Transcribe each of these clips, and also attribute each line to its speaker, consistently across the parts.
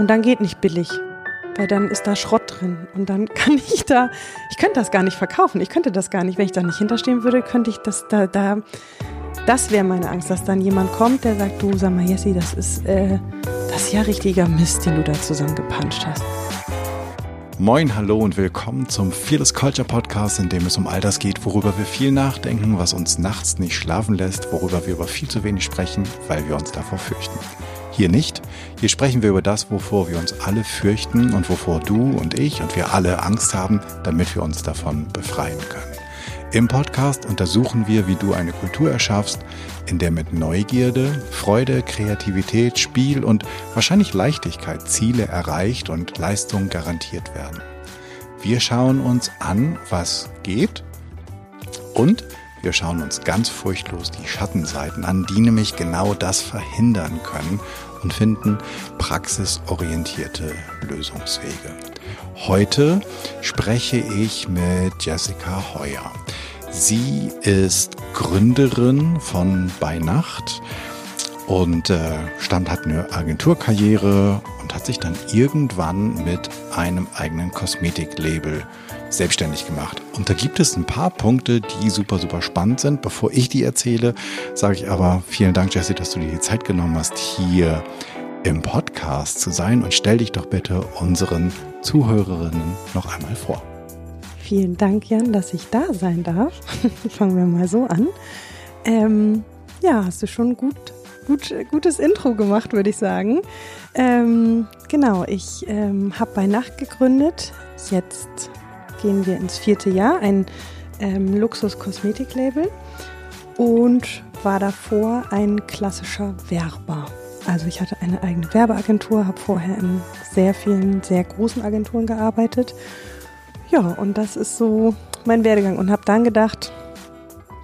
Speaker 1: Und dann geht nicht billig, weil dann ist da Schrott drin. Und dann kann ich da, ich könnte das gar nicht verkaufen. Ich könnte das gar nicht. Wenn ich da nicht hinterstehen würde, könnte ich das da, da, das wäre meine Angst, dass dann jemand kommt, der sagt, du, sag mal, Jessie, das ist, äh, das ist ja richtiger Mist, den du da zusammengepanscht hast.
Speaker 2: Moin, hallo und willkommen zum Fearless Culture Podcast, in dem es um all das geht, worüber wir viel nachdenken, was uns nachts nicht schlafen lässt, worüber wir aber viel zu wenig sprechen, weil wir uns davor fürchten. Hier nicht. Hier sprechen wir über das, wovor wir uns alle fürchten und wovor du und ich und wir alle Angst haben, damit wir uns davon befreien können. Im Podcast untersuchen wir, wie du eine Kultur erschaffst, in der mit Neugierde, Freude, Kreativität, Spiel und wahrscheinlich Leichtigkeit Ziele erreicht und Leistungen garantiert werden. Wir schauen uns an, was geht und wir schauen uns ganz furchtlos die Schattenseiten an, die nämlich genau das verhindern können und finden praxisorientierte Lösungswege. Heute spreche ich mit Jessica Heuer. Sie ist Gründerin von Bei Nacht und äh, hat eine Agenturkarriere und hat sich dann irgendwann mit einem eigenen Kosmetiklabel selbstständig gemacht. Und da gibt es ein paar Punkte, die super, super spannend sind. Bevor ich die erzähle, sage ich aber vielen Dank, Jessie, dass du dir die Zeit genommen hast, hier im Podcast zu sein und stell dich doch bitte unseren Zuhörerinnen noch einmal vor.
Speaker 1: Vielen Dank, Jan, dass ich da sein darf. Fangen wir mal so an. Ähm, ja, hast du schon gut, gut, gutes Intro gemacht, würde ich sagen. Ähm, genau, ich ähm, habe bei Nacht gegründet. Jetzt gehen wir ins vierte Jahr, ein ähm, Luxus-Kosmetik-Label und war davor ein klassischer Werber. Also ich hatte eine eigene Werbeagentur, habe vorher in sehr vielen, sehr großen Agenturen gearbeitet ja, und das ist so mein Werdegang und habe dann gedacht,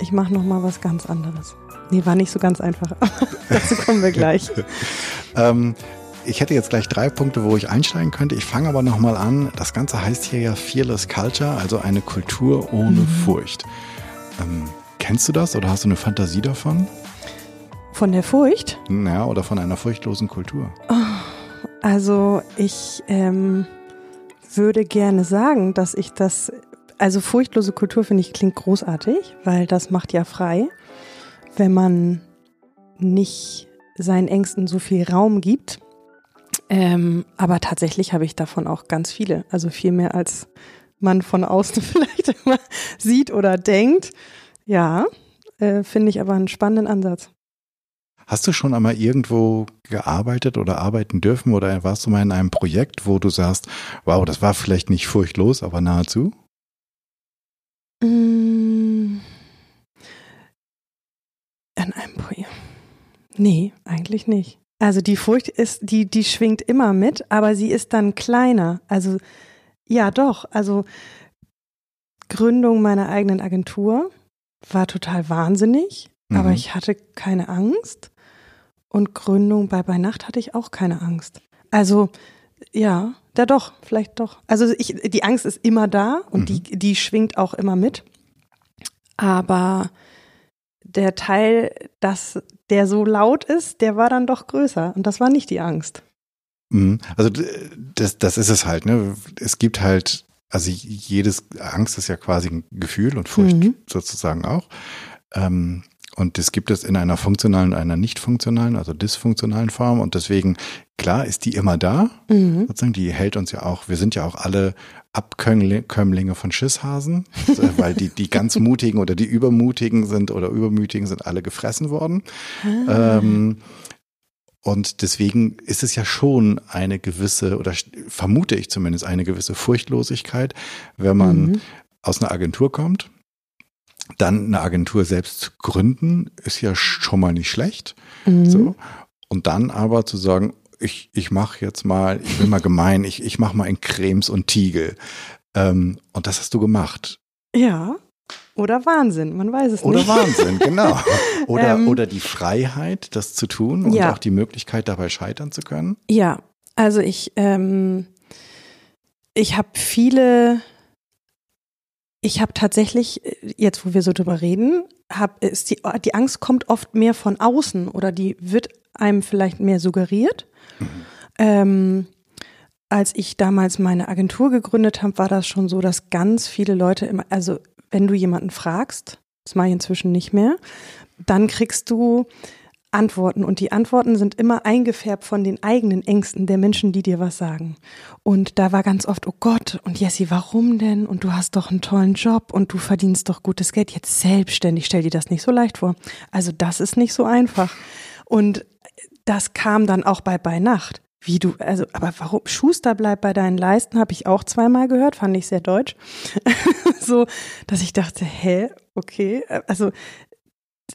Speaker 1: ich mache noch mal was ganz anderes. Nee, war nicht so ganz einfach, dazu kommen wir gleich.
Speaker 2: ähm, ich hätte jetzt gleich drei Punkte, wo ich einsteigen könnte. Ich fange aber noch mal an. Das Ganze heißt hier ja Fearless Culture, also eine Kultur ohne mhm. Furcht. Ähm, kennst du das oder hast du eine Fantasie davon?
Speaker 1: Von der Furcht?
Speaker 2: Ja, oder von einer furchtlosen Kultur.
Speaker 1: Oh, also ich ähm, würde gerne sagen, dass ich das, also furchtlose Kultur finde ich klingt großartig, weil das macht ja frei, wenn man nicht seinen Ängsten so viel Raum gibt. Ähm, aber tatsächlich habe ich davon auch ganz viele, also viel mehr als man von außen vielleicht immer sieht oder denkt. Ja, äh, finde ich aber einen spannenden Ansatz.
Speaker 2: Hast du schon einmal irgendwo gearbeitet oder arbeiten dürfen oder warst du mal in einem Projekt, wo du sagst, wow, das war vielleicht nicht furchtlos, aber nahezu?
Speaker 1: Mm. An einem Projekt. Nee, eigentlich nicht. Also die Furcht ist, die, die schwingt immer mit, aber sie ist dann kleiner. Also ja, doch. Also Gründung meiner eigenen Agentur war total wahnsinnig, mhm. aber ich hatte keine Angst. Und Gründung bei bei Nacht hatte ich auch keine Angst. Also ja, da doch, vielleicht doch. Also ich, die Angst ist immer da und mhm. die, die schwingt auch immer mit. Aber der Teil, dass der so laut ist, der war dann doch größer. Und das war nicht die Angst.
Speaker 2: Mhm. Also das, das ist es halt, ne? Es gibt halt, also jedes Angst ist ja quasi ein Gefühl und Furcht mhm. sozusagen auch. Ähm, und das gibt es in einer funktionalen, einer nicht funktionalen, also dysfunktionalen Form. Und deswegen, klar, ist die immer da. Mhm. Sozusagen, die hält uns ja auch, wir sind ja auch alle Abkömmlinge von Schisshasen, weil die, die ganz Mutigen oder die Übermutigen sind oder Übermütigen sind alle gefressen worden. Ah. Ähm, und deswegen ist es ja schon eine gewisse, oder vermute ich zumindest eine gewisse Furchtlosigkeit, wenn man mhm. aus einer Agentur kommt dann eine Agentur selbst zu gründen, ist ja schon mal nicht schlecht. Mhm. So. Und dann aber zu sagen, ich, ich mache jetzt mal, ich bin mal gemein, ich, ich mache mal in Cremes und Tiegel. Ähm, und das hast du gemacht.
Speaker 1: Ja. Oder Wahnsinn, man weiß es
Speaker 2: oder
Speaker 1: nicht.
Speaker 2: Oder Wahnsinn, genau. Oder, ähm, oder die Freiheit, das zu tun und ja. auch die Möglichkeit, dabei scheitern zu können.
Speaker 1: Ja, also ich, ähm, ich habe viele ich habe tatsächlich, jetzt wo wir so drüber reden, hab, ist die, die Angst kommt oft mehr von außen oder die wird einem vielleicht mehr suggeriert. Ähm, als ich damals meine Agentur gegründet habe, war das schon so, dass ganz viele Leute immer, also wenn du jemanden fragst, das mache ich inzwischen nicht mehr, dann kriegst du Antworten und die Antworten sind immer eingefärbt von den eigenen Ängsten der Menschen, die dir was sagen. Und da war ganz oft, oh Gott, und Jessie, warum denn? Und du hast doch einen tollen Job und du verdienst doch gutes Geld jetzt selbstständig. Stell dir das nicht so leicht vor. Also das ist nicht so einfach. Und das kam dann auch bei bei Nacht. Wie du, also, aber warum Schuster bleibt bei deinen Leisten, habe ich auch zweimal gehört, fand ich sehr deutsch. so, dass ich dachte, hä, okay, also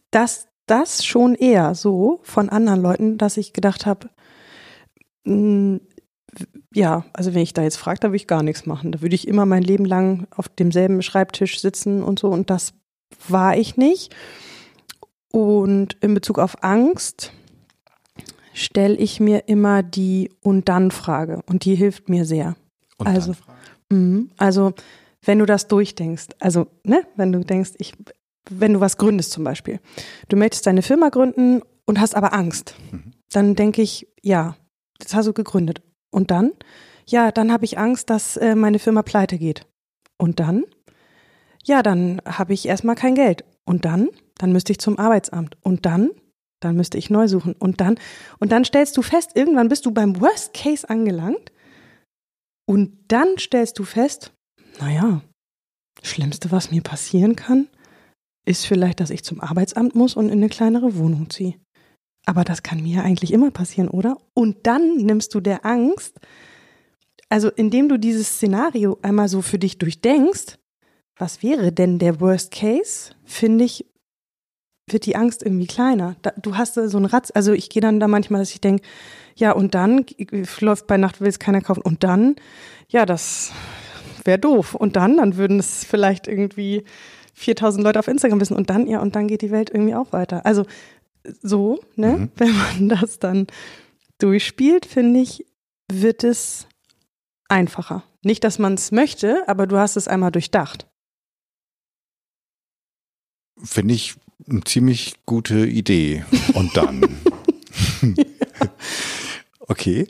Speaker 1: das, das schon eher so von anderen Leuten, dass ich gedacht habe, hm, ja, also wenn ich da jetzt frage, da würde ich gar nichts machen. Da würde ich immer mein Leben lang auf demselben Schreibtisch sitzen und so und das war ich nicht. Und in Bezug auf Angst, stelle ich mir immer die und dann Frage und die hilft mir sehr. Und also, mh, also wenn du das durchdenkst, also ne, wenn du denkst, ich, wenn du was gründest zum Beispiel, du möchtest deine Firma gründen und hast aber Angst, mhm. dann denke ich, ja, das hast du gegründet. Und dann, ja, dann habe ich Angst, dass äh, meine Firma pleite geht. Und dann, ja, dann habe ich erstmal kein Geld. Und dann, dann müsste ich zum Arbeitsamt. Und dann, dann müsste ich neu suchen. Und dann, und dann stellst du fest, irgendwann bist du beim Worst Case angelangt. Und dann stellst du fest, naja, Schlimmste, was mir passieren kann, ist vielleicht, dass ich zum Arbeitsamt muss und in eine kleinere Wohnung ziehe. Aber das kann mir eigentlich immer passieren, oder? Und dann nimmst du der Angst, also indem du dieses Szenario einmal so für dich durchdenkst, was wäre denn der Worst Case, finde ich, wird die Angst irgendwie kleiner. Da, du hast so einen Ratz, also ich gehe dann da manchmal, dass ich denke, ja, und dann läuft bei Nacht will es keiner kaufen. Und dann, ja, das wäre doof. Und dann, dann würden es vielleicht irgendwie 4000 Leute auf Instagram wissen. Und dann, ja, und dann geht die Welt irgendwie auch weiter. Also so, ne, mhm. wenn man das dann durchspielt, finde ich, wird es einfacher. Nicht, dass man es möchte, aber du hast es einmal durchdacht.
Speaker 2: Finde ich eine ziemlich gute Idee. Und dann. okay.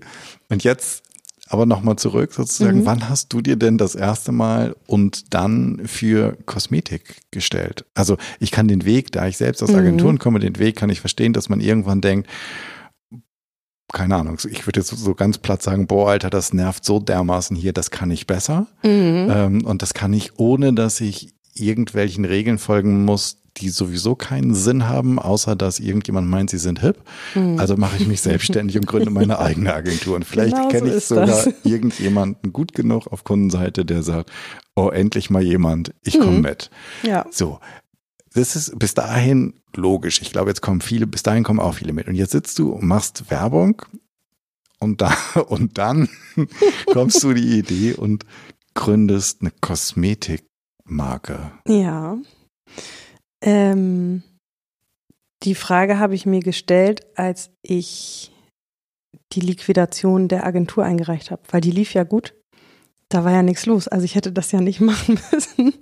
Speaker 2: Und jetzt aber nochmal zurück sozusagen. Mhm. Wann hast du dir denn das erste Mal und dann für Kosmetik gestellt? Also ich kann den Weg, da ich selbst aus mhm. Agenturen komme, den Weg kann ich verstehen, dass man irgendwann denkt, keine Ahnung, ich würde jetzt so ganz platt sagen, boah, Alter, das nervt so dermaßen hier, das kann ich besser. Mhm. Ähm, und das kann ich, ohne dass ich irgendwelchen Regeln folgen muss, die sowieso keinen Sinn haben, außer dass irgendjemand meint, sie sind hip. Hm. Also mache ich mich selbstständig und gründe meine eigene Agentur. Und vielleicht genau kenne so ich sogar das. irgendjemanden gut genug auf Kundenseite, der sagt, oh, endlich mal jemand, ich komme hm. mit. Ja. So. Das ist bis dahin logisch. Ich glaube, jetzt kommen viele, bis dahin kommen auch viele mit. Und jetzt sitzt du und machst Werbung und da, und dann kommst du die Idee und gründest eine Kosmetikmarke.
Speaker 1: Ja. Ähm, die Frage habe ich mir gestellt, als ich die Liquidation der Agentur eingereicht habe, weil die lief ja gut. Da war ja nichts los. Also ich hätte das ja nicht machen müssen.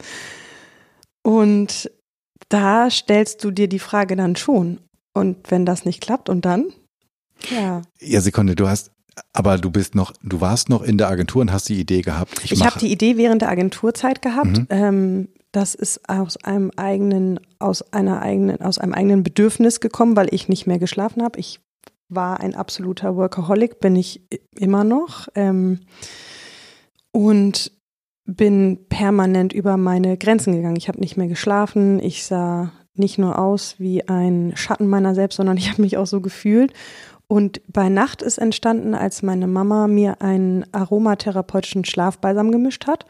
Speaker 1: Und da stellst du dir die Frage dann schon. Und wenn das nicht klappt und dann?
Speaker 2: Ja. Ja, Sekunde, du hast, aber du bist noch, du warst noch in der Agentur und hast die Idee gehabt.
Speaker 1: Ich, ich habe die Idee während der Agenturzeit gehabt. Mhm. Ähm, das ist aus einem eigenen, aus einer eigenen, aus einem eigenen Bedürfnis gekommen, weil ich nicht mehr geschlafen habe. Ich war ein absoluter Workaholic, bin ich immer noch. Ähm, und bin permanent über meine Grenzen gegangen. Ich habe nicht mehr geschlafen. Ich sah nicht nur aus wie ein Schatten meiner selbst, sondern ich habe mich auch so gefühlt. Und bei Nacht ist entstanden, als meine Mama mir einen aromatherapeutischen Schlafbalsam gemischt hat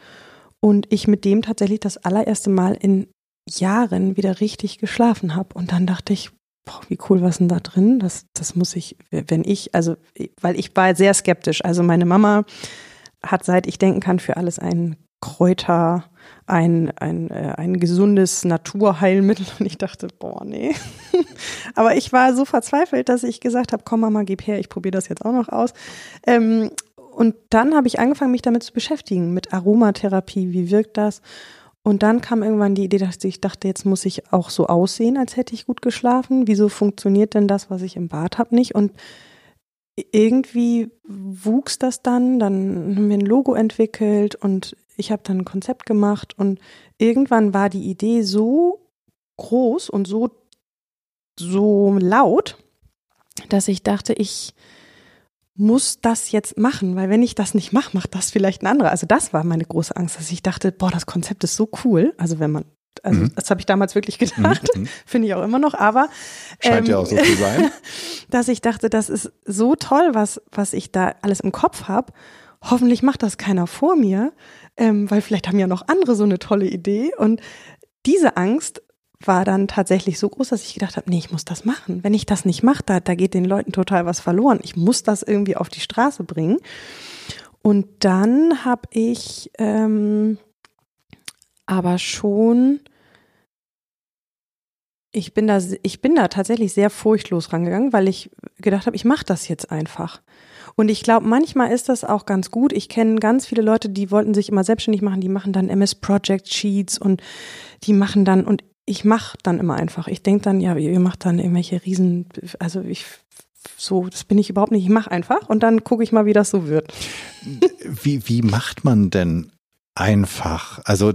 Speaker 1: und ich mit dem tatsächlich das allererste Mal in Jahren wieder richtig geschlafen habe. Und dann dachte ich, boah, wie cool was denn da drin? Das, das muss ich, wenn ich, also, weil ich war sehr skeptisch. Also meine Mama hat seit ich denken kann für alles ein Kräuter, ein, ein, äh, ein gesundes Naturheilmittel. Und ich dachte, boah, nee. Aber ich war so verzweifelt, dass ich gesagt habe, komm Mama, gib her, ich probiere das jetzt auch noch aus. Ähm, und dann habe ich angefangen, mich damit zu beschäftigen, mit Aromatherapie, wie wirkt das? Und dann kam irgendwann die Idee, dass ich dachte, jetzt muss ich auch so aussehen, als hätte ich gut geschlafen. Wieso funktioniert denn das, was ich im Bad habe, nicht? Und irgendwie wuchs das dann, dann haben wir ein Logo entwickelt und ich habe dann ein Konzept gemacht und irgendwann war die Idee so groß und so, so laut, dass ich dachte, ich muss das jetzt machen, weil wenn ich das nicht mache, macht das vielleicht ein anderer. Also das war meine große Angst, dass ich dachte, boah, das Konzept ist so cool. Also wenn man also mhm. das habe ich damals wirklich gedacht, mhm. finde ich auch immer noch, aber
Speaker 2: scheint ähm, ja auch so zu sein,
Speaker 1: dass ich dachte, das ist so toll, was was ich da alles im Kopf habe. Hoffentlich macht das keiner vor mir, ähm, weil vielleicht haben ja noch andere so eine tolle Idee und diese Angst war dann tatsächlich so groß, dass ich gedacht habe, nee, ich muss das machen. Wenn ich das nicht mache, da, da geht den Leuten total was verloren. Ich muss das irgendwie auf die Straße bringen. Und dann habe ich ähm, aber schon, ich bin da, ich bin da tatsächlich sehr furchtlos rangegangen, weil ich gedacht habe, ich mache das jetzt einfach. Und ich glaube, manchmal ist das auch ganz gut. Ich kenne ganz viele Leute, die wollten sich immer selbstständig machen, die machen dann MS Project Sheets und die machen dann, und ich mache dann immer einfach. Ich denke dann, ja, ihr macht dann irgendwelche Riesen, also ich so, das bin ich überhaupt nicht. Ich mache einfach und dann gucke ich mal, wie das so wird.
Speaker 2: Wie, wie macht man denn einfach? Also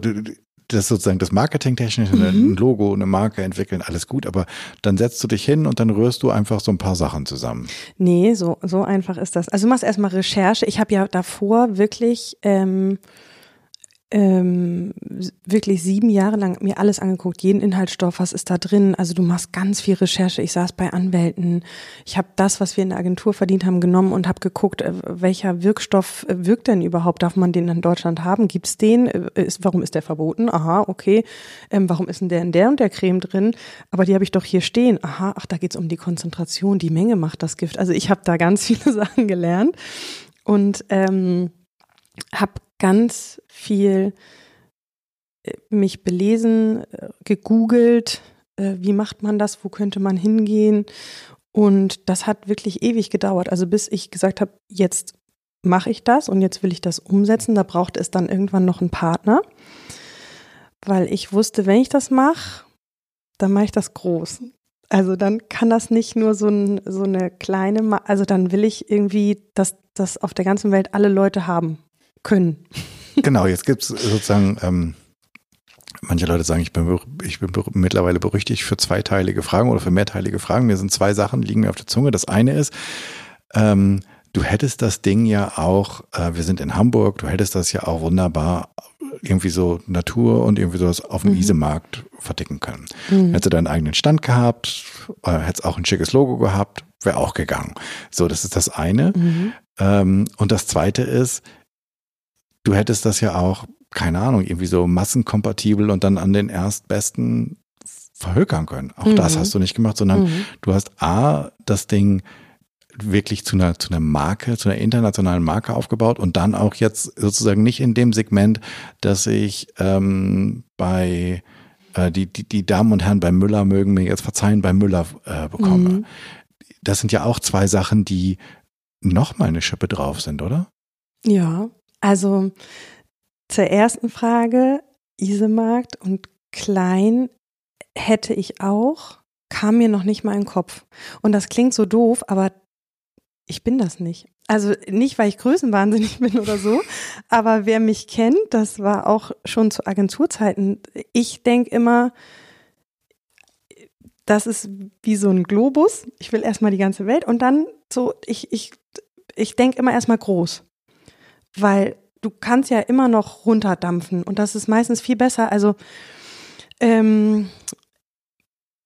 Speaker 2: das sozusagen das Marketingtechnische, mhm. ein Logo, eine Marke entwickeln, alles gut, aber dann setzt du dich hin und dann rührst du einfach so ein paar Sachen zusammen.
Speaker 1: Nee, so, so einfach ist das. Also du machst erstmal Recherche. Ich habe ja davor wirklich ähm, ähm, wirklich sieben Jahre lang mir alles angeguckt, jeden Inhaltsstoff, was ist da drin. Also du machst ganz viel Recherche. Ich saß bei Anwälten. Ich habe das, was wir in der Agentur verdient haben, genommen und habe geguckt, äh, welcher Wirkstoff äh, wirkt denn überhaupt? Darf man den in Deutschland haben? Gibt's den? Äh, ist, warum ist der verboten? Aha, okay. Ähm, warum ist denn der in der und der Creme drin? Aber die habe ich doch hier stehen. Aha, ach, da geht's um die Konzentration. Die Menge macht das Gift. Also ich habe da ganz viele Sachen gelernt und ähm, habe ganz viel äh, mich belesen, äh, gegoogelt, äh, wie macht man das, wo könnte man hingehen. Und das hat wirklich ewig gedauert. Also bis ich gesagt habe, jetzt mache ich das und jetzt will ich das umsetzen. Da brauchte es dann irgendwann noch einen Partner, weil ich wusste, wenn ich das mache, dann mache ich das groß. Also dann kann das nicht nur so, ein, so eine kleine, also dann will ich irgendwie, dass das auf der ganzen Welt alle Leute haben können.
Speaker 2: Genau, jetzt gibt es sozusagen, ähm, manche Leute sagen, ich bin, ich bin mittlerweile berüchtigt für zweiteilige Fragen oder für mehrteilige Fragen. Mir sind zwei Sachen, liegen mir auf der Zunge. Das eine ist, ähm, du hättest das Ding ja auch, äh, wir sind in Hamburg, du hättest das ja auch wunderbar irgendwie so Natur und irgendwie sowas auf dem mhm. Isemarkt verticken können. Mhm. Hättest du deinen eigenen Stand gehabt, äh, hättest auch ein schickes Logo gehabt, wäre auch gegangen. So, das ist das eine. Mhm. Ähm, und das zweite ist, du hättest das ja auch, keine Ahnung, irgendwie so massenkompatibel und dann an den erstbesten verhökern können. Auch mhm. das hast du nicht gemacht, sondern mhm. du hast A, das Ding wirklich zu einer, zu einer Marke, zu einer internationalen Marke aufgebaut und dann auch jetzt sozusagen nicht in dem Segment, dass ich ähm, bei äh, die, die, die Damen und Herren bei Müller mögen mir jetzt verzeihen, bei Müller äh, bekomme. Mhm. Das sind ja auch zwei Sachen, die noch mal eine Schippe drauf sind, oder?
Speaker 1: Ja, also zur ersten Frage, Isemarkt und klein hätte ich auch, kam mir noch nicht mal in den Kopf. Und das klingt so doof, aber ich bin das nicht. Also nicht, weil ich größenwahnsinnig bin oder so, aber wer mich kennt, das war auch schon zu Agenturzeiten. Ich denke immer, das ist wie so ein Globus. Ich will erstmal die ganze Welt und dann so, ich, ich, ich denke immer erstmal groß weil du kannst ja immer noch runterdampfen und das ist meistens viel besser. Also ähm,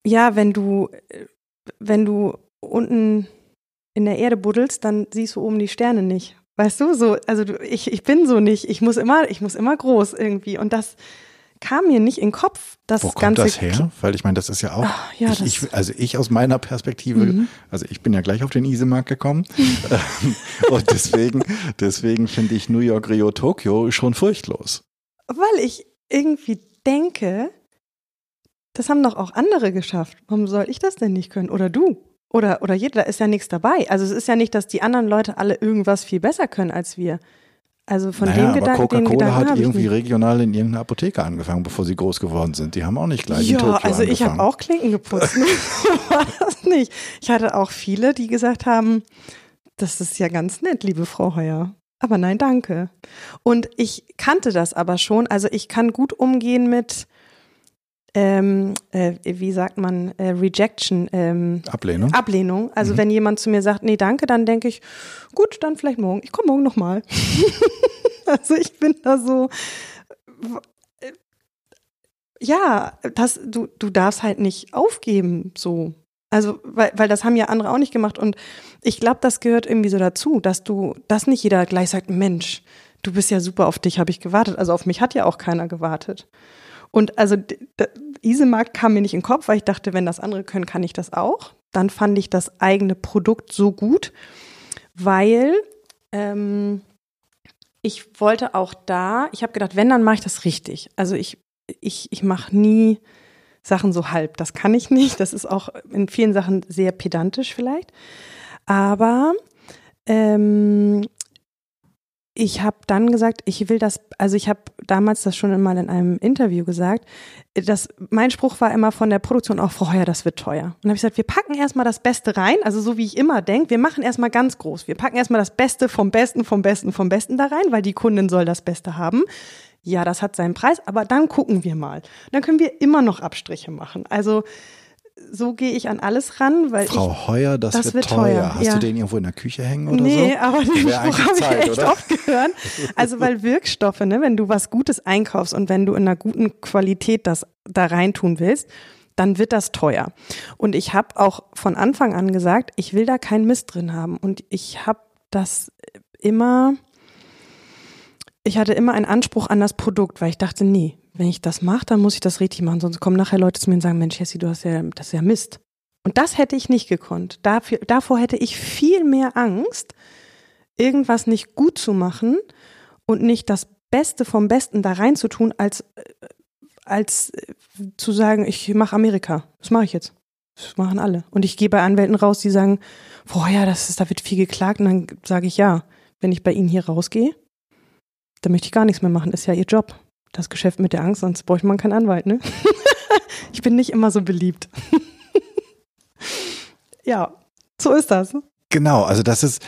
Speaker 1: ja, wenn du wenn du unten in der Erde buddelst, dann siehst du oben die Sterne nicht. Weißt du, so, also du, ich, ich bin so nicht. Ich muss immer, ich muss immer groß irgendwie. Und das, kam mir nicht in den Kopf. Das
Speaker 2: Wo kommt das her? Weil ich meine, das ist ja auch, Ach, ja, ich, ich, also ich aus meiner Perspektive, mhm. also ich bin ja gleich auf den Isemarkt gekommen und deswegen, deswegen finde ich New York, Rio, Tokio schon furchtlos.
Speaker 1: Weil ich irgendwie denke, das haben doch auch andere geschafft. Warum soll ich das denn nicht können? Oder du? Oder, oder jeder, da ist ja nichts dabei. Also es ist ja nicht, dass die anderen Leute alle irgendwas viel besser können als wir. Also von naja, dem
Speaker 2: aber
Speaker 1: Gedanken,
Speaker 2: Coca-Cola hat irgendwie regional in irgendeiner Apotheke angefangen, bevor sie groß geworden sind. Die haben auch nicht gleich
Speaker 1: ja,
Speaker 2: in Tokio
Speaker 1: also
Speaker 2: angefangen.
Speaker 1: ich habe auch Klinken geputzt. War das nicht. Ich hatte auch viele, die gesagt haben, das ist ja ganz nett, liebe Frau Heuer. Aber nein, danke. Und ich kannte das aber schon. Also ich kann gut umgehen mit, ähm, äh, wie sagt man, äh, Rejection. Ähm,
Speaker 2: Ablehnung.
Speaker 1: Ablehnung. Also wenn jemand zu mir sagt, nee, danke, dann denke ich, gut, dann vielleicht morgen. Ich komme morgen nochmal. also ich bin da so, äh, ja, das, du, du darfst halt nicht aufgeben, so. Also, weil, weil das haben ja andere auch nicht gemacht. Und ich glaube, das gehört irgendwie so dazu, dass du, dass nicht jeder gleich sagt, Mensch, du bist ja super, auf dich habe ich gewartet. Also auf mich hat ja auch keiner gewartet. Und also d- d- Isemark kam mir nicht in den Kopf, weil ich dachte, wenn das andere können, kann ich das auch. Dann fand ich das eigene Produkt so gut, weil ähm, ich wollte auch da, ich habe gedacht, wenn, dann mache ich das richtig. Also ich, ich, ich mache nie Sachen so halb. Das kann ich nicht. Das ist auch in vielen Sachen sehr pedantisch vielleicht. Aber ähm, ich habe dann gesagt, ich will das, also ich habe damals das schon mal in einem Interview gesagt, dass mein Spruch war immer von der Produktion auch, Frau Heuer, das wird teuer. Und habe ich gesagt, wir packen erstmal das Beste rein, also so wie ich immer denke, wir machen erstmal ganz groß. Wir packen erstmal das Beste vom Besten, vom Besten, vom Besten da rein, weil die Kundin soll das Beste haben. Ja, das hat seinen Preis, aber dann gucken wir mal. Dann können wir immer noch Abstriche machen. Also so gehe ich an alles ran, weil ich
Speaker 2: Frau Heuer, das,
Speaker 1: das
Speaker 2: wird, teuer.
Speaker 1: teuer,
Speaker 2: Hast
Speaker 1: ja.
Speaker 2: du den irgendwo in der Küche hängen oder
Speaker 1: nee,
Speaker 2: so?
Speaker 1: aber den Spruch habe ich echt
Speaker 2: oder?
Speaker 1: oft gehört. Also weil Wirkstoffe, ne, wenn du was Gutes einkaufst und wenn du in einer guten Qualität das da reintun willst, dann wird das teuer. Und ich habe auch von Anfang an gesagt, ich will da keinen Mist drin haben. Und ich habe das immer, ich hatte immer einen Anspruch an das Produkt, weil ich dachte, nee, wenn ich das mache, dann muss ich das richtig machen. Sonst kommen nachher Leute zu mir und sagen, Mensch, Jessie, du hast ja, das ist ja Mist. Und das hätte ich nicht gekonnt. Dafür, davor hätte ich viel mehr Angst, irgendwas nicht gut zu machen und nicht das Beste vom Besten da reinzutun, als, äh, als äh, zu sagen, ich mache Amerika. Das mache ich jetzt. Das machen alle. Und ich gehe bei Anwälten raus, die sagen, boah, ja, das ist, da wird viel geklagt. Und dann sage ich, ja, wenn ich bei Ihnen hier rausgehe, dann möchte ich gar nichts mehr machen. Ist ja Ihr Job. Das Geschäft mit der Angst, sonst bräuchte man keinen Anwalt, ne? ich bin nicht immer so beliebt. ja, so ist das.
Speaker 2: Genau, also das ist,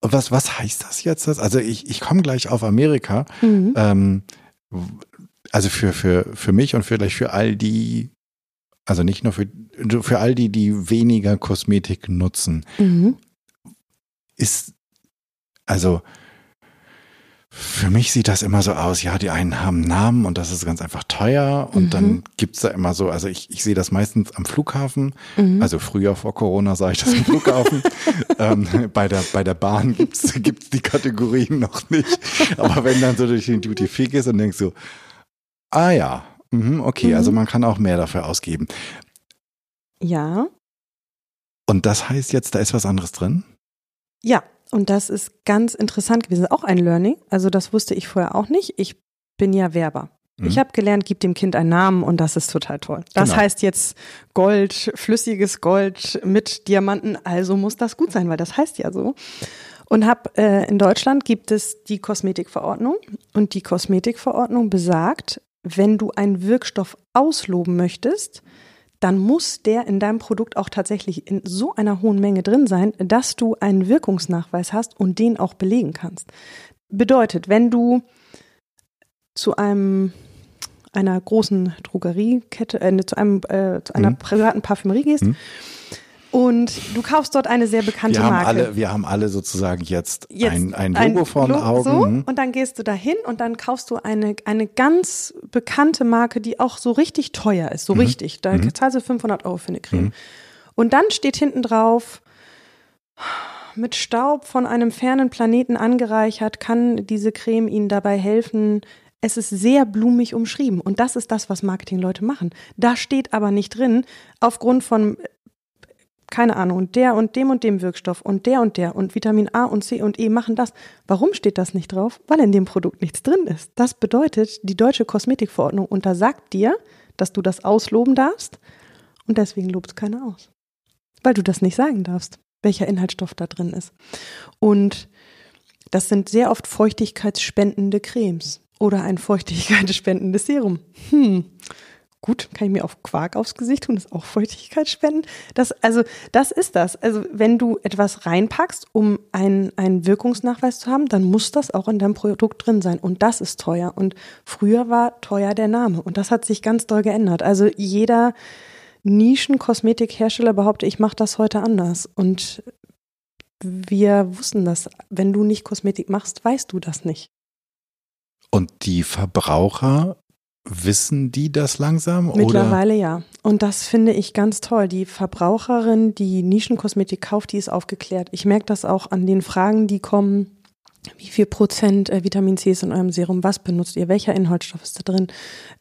Speaker 2: was, was heißt das jetzt? Also ich, ich komme gleich auf Amerika.
Speaker 1: Mhm.
Speaker 2: Ähm, also für, für, für mich und vielleicht für all die, also nicht nur für, für all die, die weniger Kosmetik nutzen,
Speaker 1: Mhm.
Speaker 2: ist, also für mich sieht das immer so aus, ja, die einen haben Namen und das ist ganz einfach teuer und
Speaker 1: Mhm.
Speaker 2: dann gibt's da immer so, also ich, ich sehe das meistens am Flughafen,
Speaker 1: Mhm.
Speaker 2: also früher vor Corona sah ich das am Flughafen. ähm, bei, der, bei der Bahn gibt's gibt's die Kategorien noch nicht. Aber wenn dann so durch den Duty Free gehst und denkst so, ah ja, mhm, okay,
Speaker 1: Mhm.
Speaker 2: also man kann auch mehr dafür ausgeben.
Speaker 1: Ja,
Speaker 2: Und das heißt jetzt, da ist was anderes drin?
Speaker 1: ja. Und das ist ganz interessant gewesen. Auch ein Learning. Also das wusste ich vorher auch nicht. Ich bin ja Werber.
Speaker 2: Mhm.
Speaker 1: Ich habe gelernt, gib dem Kind einen Namen und das ist total toll. Das
Speaker 2: Genau.
Speaker 1: heißt jetzt Gold, flüssiges Gold mit Diamanten, also muss das gut sein, weil das heißt ja so. Und hab äh, in Deutschland gibt es die Kosmetikverordnung und die Kosmetikverordnung besagt, wenn du einen Wirkstoff ausloben möchtest, dann muss der in deinem Produkt auch tatsächlich in so einer hohen Menge drin sein, dass du einen Wirkungsnachweis hast und den auch belegen kannst. Bedeutet, wenn du zu einem einer großen Drogeriekette, äh, zu einem äh, zu einer
Speaker 2: Mhm.
Speaker 1: privaten Parfümerie gehst
Speaker 2: Mhm.
Speaker 1: Und du kaufst dort eine sehr bekannte
Speaker 2: Wir haben,
Speaker 1: Marke.
Speaker 2: alle, wir haben alle sozusagen jetzt,
Speaker 1: Jetzt
Speaker 2: ein, ein Logo vor den Augen.
Speaker 1: So,
Speaker 2: Mhm.
Speaker 1: und dann gehst du dahin und dann kaufst du eine, eine ganz bekannte Marke, die auch so richtig teuer ist. So richtig. Da
Speaker 2: Mhm.
Speaker 1: zahlst du 500 Euro für eine Creme.
Speaker 2: Mhm.
Speaker 1: Und dann steht hinten drauf, mit Staub von einem fernen Planeten angereichert, kann diese Creme Ihnen dabei helfen. Es ist sehr blumig umschrieben. Und das ist das, was Marketingleute machen. Da steht aber nicht drin, aufgrund von keine Ahnung, der und dem und dem Wirkstoff und der und der und Vitamin A und C und E machen das. Warum steht das nicht drauf? Weil in dem Produkt nichts drin ist. Das bedeutet, die deutsche Kosmetikverordnung untersagt dir, dass du das ausloben darfst und deswegen lobt es keiner aus. Weil du das nicht sagen darfst, welcher Inhaltsstoff da drin ist. Und das sind sehr oft feuchtigkeitsspendende Cremes oder ein feuchtigkeitsspendendes Serum. Hm, gut, kann ich mir auf Quark aufs Gesicht tun, das ist auch Feuchtigkeit spenden. Das, also, das ist das. Also, wenn du etwas reinpackst, um einen, einen Wirkungsnachweis zu haben, dann muss das auch in deinem Produkt drin sein. Und das ist teuer. Und früher war teuer der Name. Und das hat sich ganz doll geändert. Also, jeder Nischen-Kosmetikhersteller behauptet, ich mache das heute anders. Und wir wussten das. Wenn du nicht Kosmetik machst, weißt du das nicht.
Speaker 2: Und die Verbraucher Wissen die das langsam?
Speaker 1: Mittlerweile
Speaker 2: oder?
Speaker 1: ja. Und das finde ich ganz toll. Die Verbraucherin, die Nischenkosmetik kauft, die ist aufgeklärt. Ich merke das auch an den Fragen, die kommen. Wie viel Prozent äh, Vitamin C ist in eurem Serum? Was benutzt ihr? Welcher Inhaltsstoff ist da drin?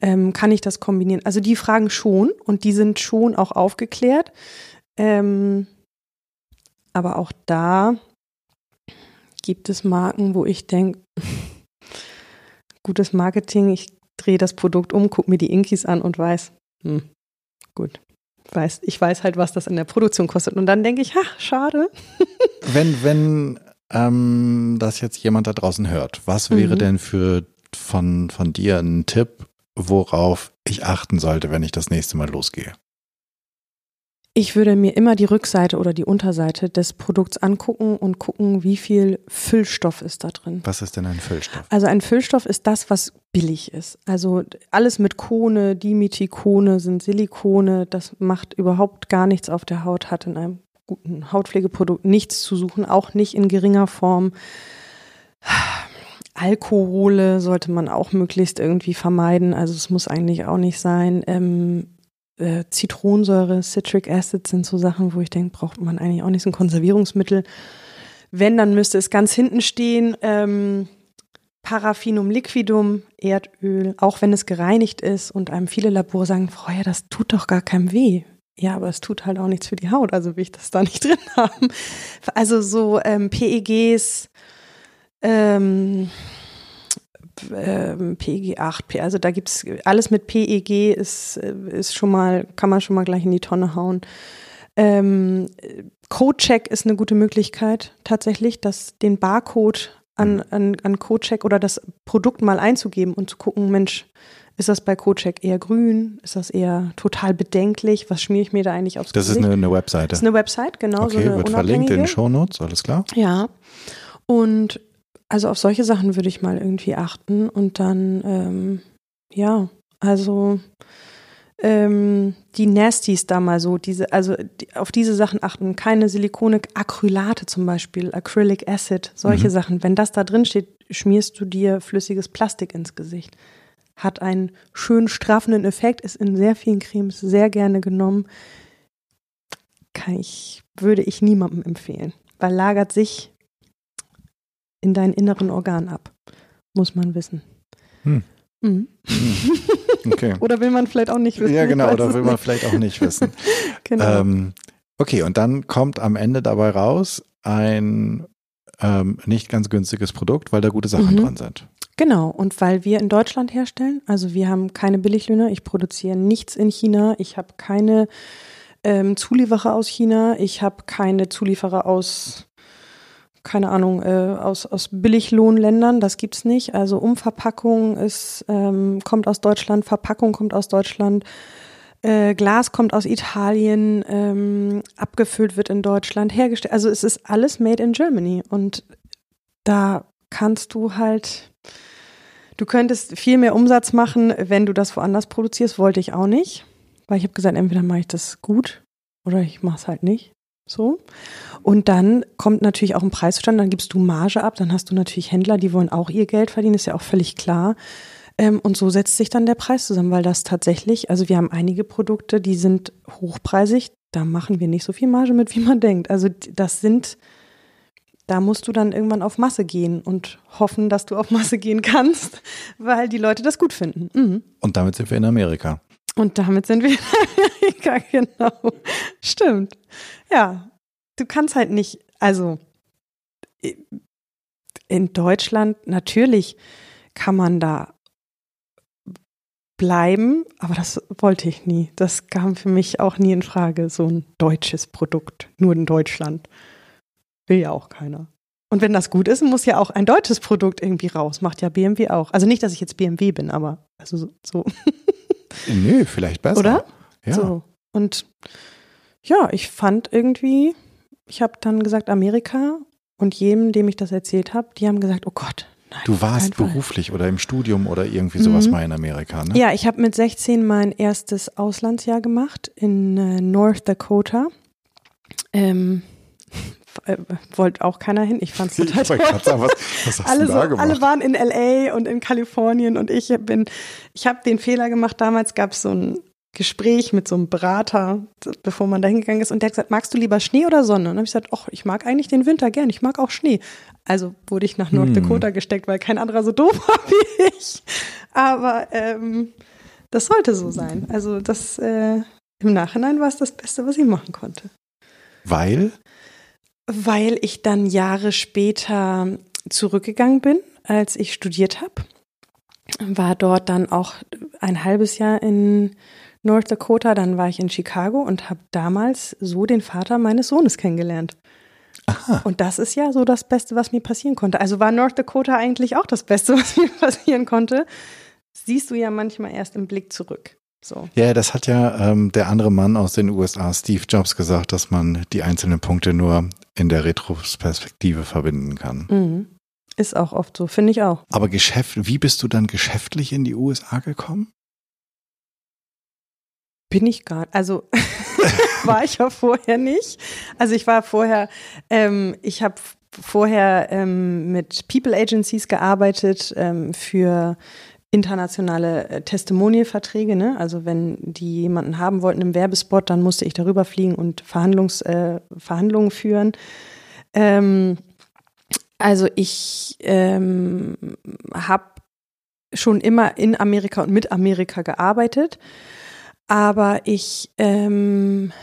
Speaker 1: Ähm, kann ich das kombinieren? Also die Fragen schon und die sind schon auch aufgeklärt. Ähm, aber auch da gibt es Marken, wo ich denke, gutes Marketing, ich drehe das Produkt um, gucke mir die Inkis an und weiß, hm, gut, weiß, ich weiß halt, was das in der Produktion kostet. Und dann denke ich, ach, schade.
Speaker 2: wenn, wenn ähm, das jetzt jemand da draußen hört, was wäre mhm. denn für von, von dir ein Tipp, worauf ich achten sollte, wenn ich das nächste Mal losgehe?
Speaker 1: Ich würde mir immer die Rückseite oder die Unterseite des Produkts angucken und gucken, wie viel Füllstoff ist da drin.
Speaker 2: Was ist denn ein Füllstoff?
Speaker 1: Also ein Füllstoff ist das, was billig ist. Also alles mit Kone, Dimethikone sind Silikone, das macht überhaupt gar nichts auf der Haut, hat in einem guten Hautpflegeprodukt nichts zu suchen, auch nicht in geringer Form. Alkohole sollte man auch möglichst irgendwie vermeiden. Also es muss eigentlich auch nicht sein. Ähm, äh, Zitronensäure, Citric Acid sind so Sachen, wo ich denke, braucht man eigentlich auch nicht so ein Konservierungsmittel. Wenn, dann müsste es ganz hinten stehen. Ähm, Paraffinum liquidum, Erdöl, auch wenn es gereinigt ist und einem viele Labore sagen, Frau, das tut doch gar keinem weh. Ja, aber es tut halt auch nichts für die Haut, also will ich das da nicht drin haben. Also so ähm, PEGs, ähm, ähm, PEG 8, also da gibt es alles mit PEG ist, ist schon mal, kann man schon mal gleich in die Tonne hauen. Ähm, Codecheck ist eine gute Möglichkeit, tatsächlich, dass den Barcode an, mhm. an, an Codecheck oder das Produkt mal einzugeben und zu gucken, Mensch, ist das bei Codecheck eher grün? Ist das eher total bedenklich? Was schmiere ich mir da eigentlich aufs
Speaker 2: das
Speaker 1: Gesicht?
Speaker 2: Das ist eine, eine Webseite.
Speaker 1: Das ist eine Website, genau.
Speaker 2: Okay,
Speaker 1: so
Speaker 2: wird verlinkt in den Shownotes, alles klar?
Speaker 1: Ja. Und also auf solche Sachen würde ich mal irgendwie achten und dann, ähm, ja, also ähm, die Nasties da mal so, diese, also die, auf diese Sachen achten. Keine Silikone, Acrylate zum Beispiel, Acrylic Acid, solche mhm. Sachen. Wenn das da drin steht, schmierst du dir flüssiges Plastik ins Gesicht. Hat einen schön straffenden Effekt, ist in sehr vielen Cremes sehr gerne genommen. Kann ich, würde ich niemandem empfehlen, weil lagert sich in deinen inneren Organ ab. Muss man wissen. Hm. Mhm. Okay. oder will man vielleicht auch nicht wissen?
Speaker 2: Ja, genau, oder will man vielleicht auch nicht wissen. genau. Ähm, okay, und dann kommt am Ende dabei raus ein ähm, nicht ganz günstiges Produkt, weil da gute Sachen mhm. dran sind.
Speaker 1: Genau, und weil wir in Deutschland herstellen, also wir haben keine Billiglöhne, ich produziere nichts in China, ich habe keine ähm, Zulieferer aus China, ich habe keine Zulieferer aus keine Ahnung, äh, aus, aus Billiglohnländern, das gibt's nicht. Also Umverpackung ist, ähm, kommt aus Deutschland, Verpackung kommt aus Deutschland, äh, Glas kommt aus Italien, ähm, abgefüllt wird in Deutschland, hergestellt. Also es ist alles made in Germany. Und da kannst du halt, du könntest viel mehr Umsatz machen, wenn du das woanders produzierst, wollte ich auch nicht. Weil ich habe gesagt, entweder mache ich das gut oder ich mache es halt nicht. So. Und dann kommt natürlich auch ein Preis zustande, dann gibst du Marge ab, dann hast du natürlich Händler, die wollen auch ihr Geld verdienen, ist ja auch völlig klar. Ähm, und so setzt sich dann der Preis zusammen, weil das tatsächlich, also wir haben einige Produkte, die sind hochpreisig, da machen wir nicht so viel Marge mit, wie man denkt. Also das sind, da musst du dann irgendwann auf Masse gehen und hoffen, dass du auf Masse gehen kannst, weil die Leute das gut finden. Mhm.
Speaker 2: Und damit sind wir in Amerika.
Speaker 1: Und damit sind wir in Amerika, genau. Stimmt. Ja, du kannst halt nicht, also in Deutschland natürlich kann man da bleiben, aber das wollte ich nie. Das kam für mich auch nie in Frage, so ein deutsches Produkt, nur in Deutschland. Will ja auch keiner. Und wenn das gut ist, muss ja auch ein deutsches Produkt irgendwie raus. Macht ja BMW auch. Also nicht, dass ich jetzt BMW bin, aber also so.
Speaker 2: Nö, vielleicht besser.
Speaker 1: Oder?
Speaker 2: Ja.
Speaker 1: So. Und ja, ich fand irgendwie, ich habe dann gesagt Amerika und jedem, dem ich das erzählt habe, die haben gesagt, oh Gott. Nein,
Speaker 2: Du warst
Speaker 1: Fall.
Speaker 2: beruflich oder im Studium oder irgendwie sowas
Speaker 1: Mhm.
Speaker 2: mal in Amerika, ne?
Speaker 1: Ja, ich habe mit 16 mein erstes Auslandsjahr gemacht in äh, North Dakota. Ähm, äh, wollte auch keiner hin. Ich fand es total toll.
Speaker 2: sagen, was, was hast
Speaker 1: alle,
Speaker 2: du
Speaker 1: so,
Speaker 2: gemacht?
Speaker 1: alle waren in LA und in Kalifornien und ich bin, ich habe den Fehler gemacht, damals gab es so ein Gespräch mit so einem Berater, bevor man da hingegangen ist und der hat gesagt, magst du lieber Schnee oder Sonne? Und dann habe ich gesagt, ach, ich mag eigentlich den Winter gern, ich mag auch Schnee. Also wurde ich nach North
Speaker 2: Hm.
Speaker 1: Dakota gesteckt, weil kein anderer so doof war wie ich. Aber ähm, das sollte so sein. Also das äh, im Nachhinein war es das Beste, was ich machen konnte.
Speaker 2: Weil?
Speaker 1: Weil ich dann Jahre später zurückgegangen bin, als ich studiert habe. War dort dann auch ein halbes Jahr in North Dakota, dann war ich in Chicago und habe damals so den Vater meines Sohnes kennengelernt.
Speaker 2: Aha.
Speaker 1: Und das ist ja so das Beste, was mir passieren konnte. Also war North Dakota eigentlich auch das Beste, was mir passieren konnte. Siehst du ja manchmal erst im Blick zurück. So.
Speaker 2: Ja, das hat ja ähm, der andere Mann aus den USA, Steve Jobs, gesagt, dass man die einzelnen Punkte nur in der Retrospektive verbinden kann.
Speaker 1: Mhm. Ist auch oft so, finde ich auch.
Speaker 2: Aber Geschäft, wie bist du dann geschäftlich in die USA gekommen?
Speaker 1: Bin ich gar Also war ich ja vorher nicht. Also ich war vorher, ähm, ich habe vorher ähm, mit People Agencies gearbeitet ähm, für internationale äh, Testimonialverträge. Ne? Also wenn die jemanden haben wollten im Werbespot, dann musste ich darüber fliegen und Verhandlungs, äh, Verhandlungen führen. Ähm, also ich ähm, habe schon immer in Amerika und mit Amerika gearbeitet. Aber ich, ähm,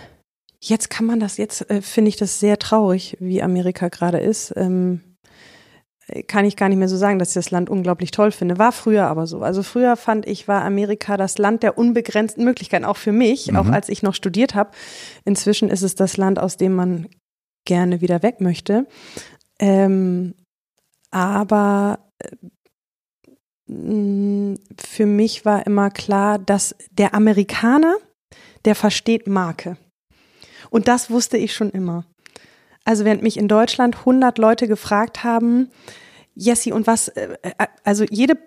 Speaker 1: jetzt kann man das, jetzt äh, finde ich das sehr traurig, wie Amerika gerade ist. Ähm, kann ich gar nicht mehr so sagen, dass ich das Land unglaublich toll finde. War früher aber so. Also früher fand ich, war Amerika das Land der unbegrenzten Möglichkeiten, auch für mich,
Speaker 2: Mhm.
Speaker 1: auch als ich noch studiert habe. Inzwischen ist es das Land, aus dem man gerne wieder weg möchte. Ähm, aber mh, für mich war immer klar, dass der Amerikaner, der versteht Marke. Und das wusste ich schon immer. Also während mich in Deutschland 100 Leute gefragt haben, Jessie, und was, äh, äh, also jede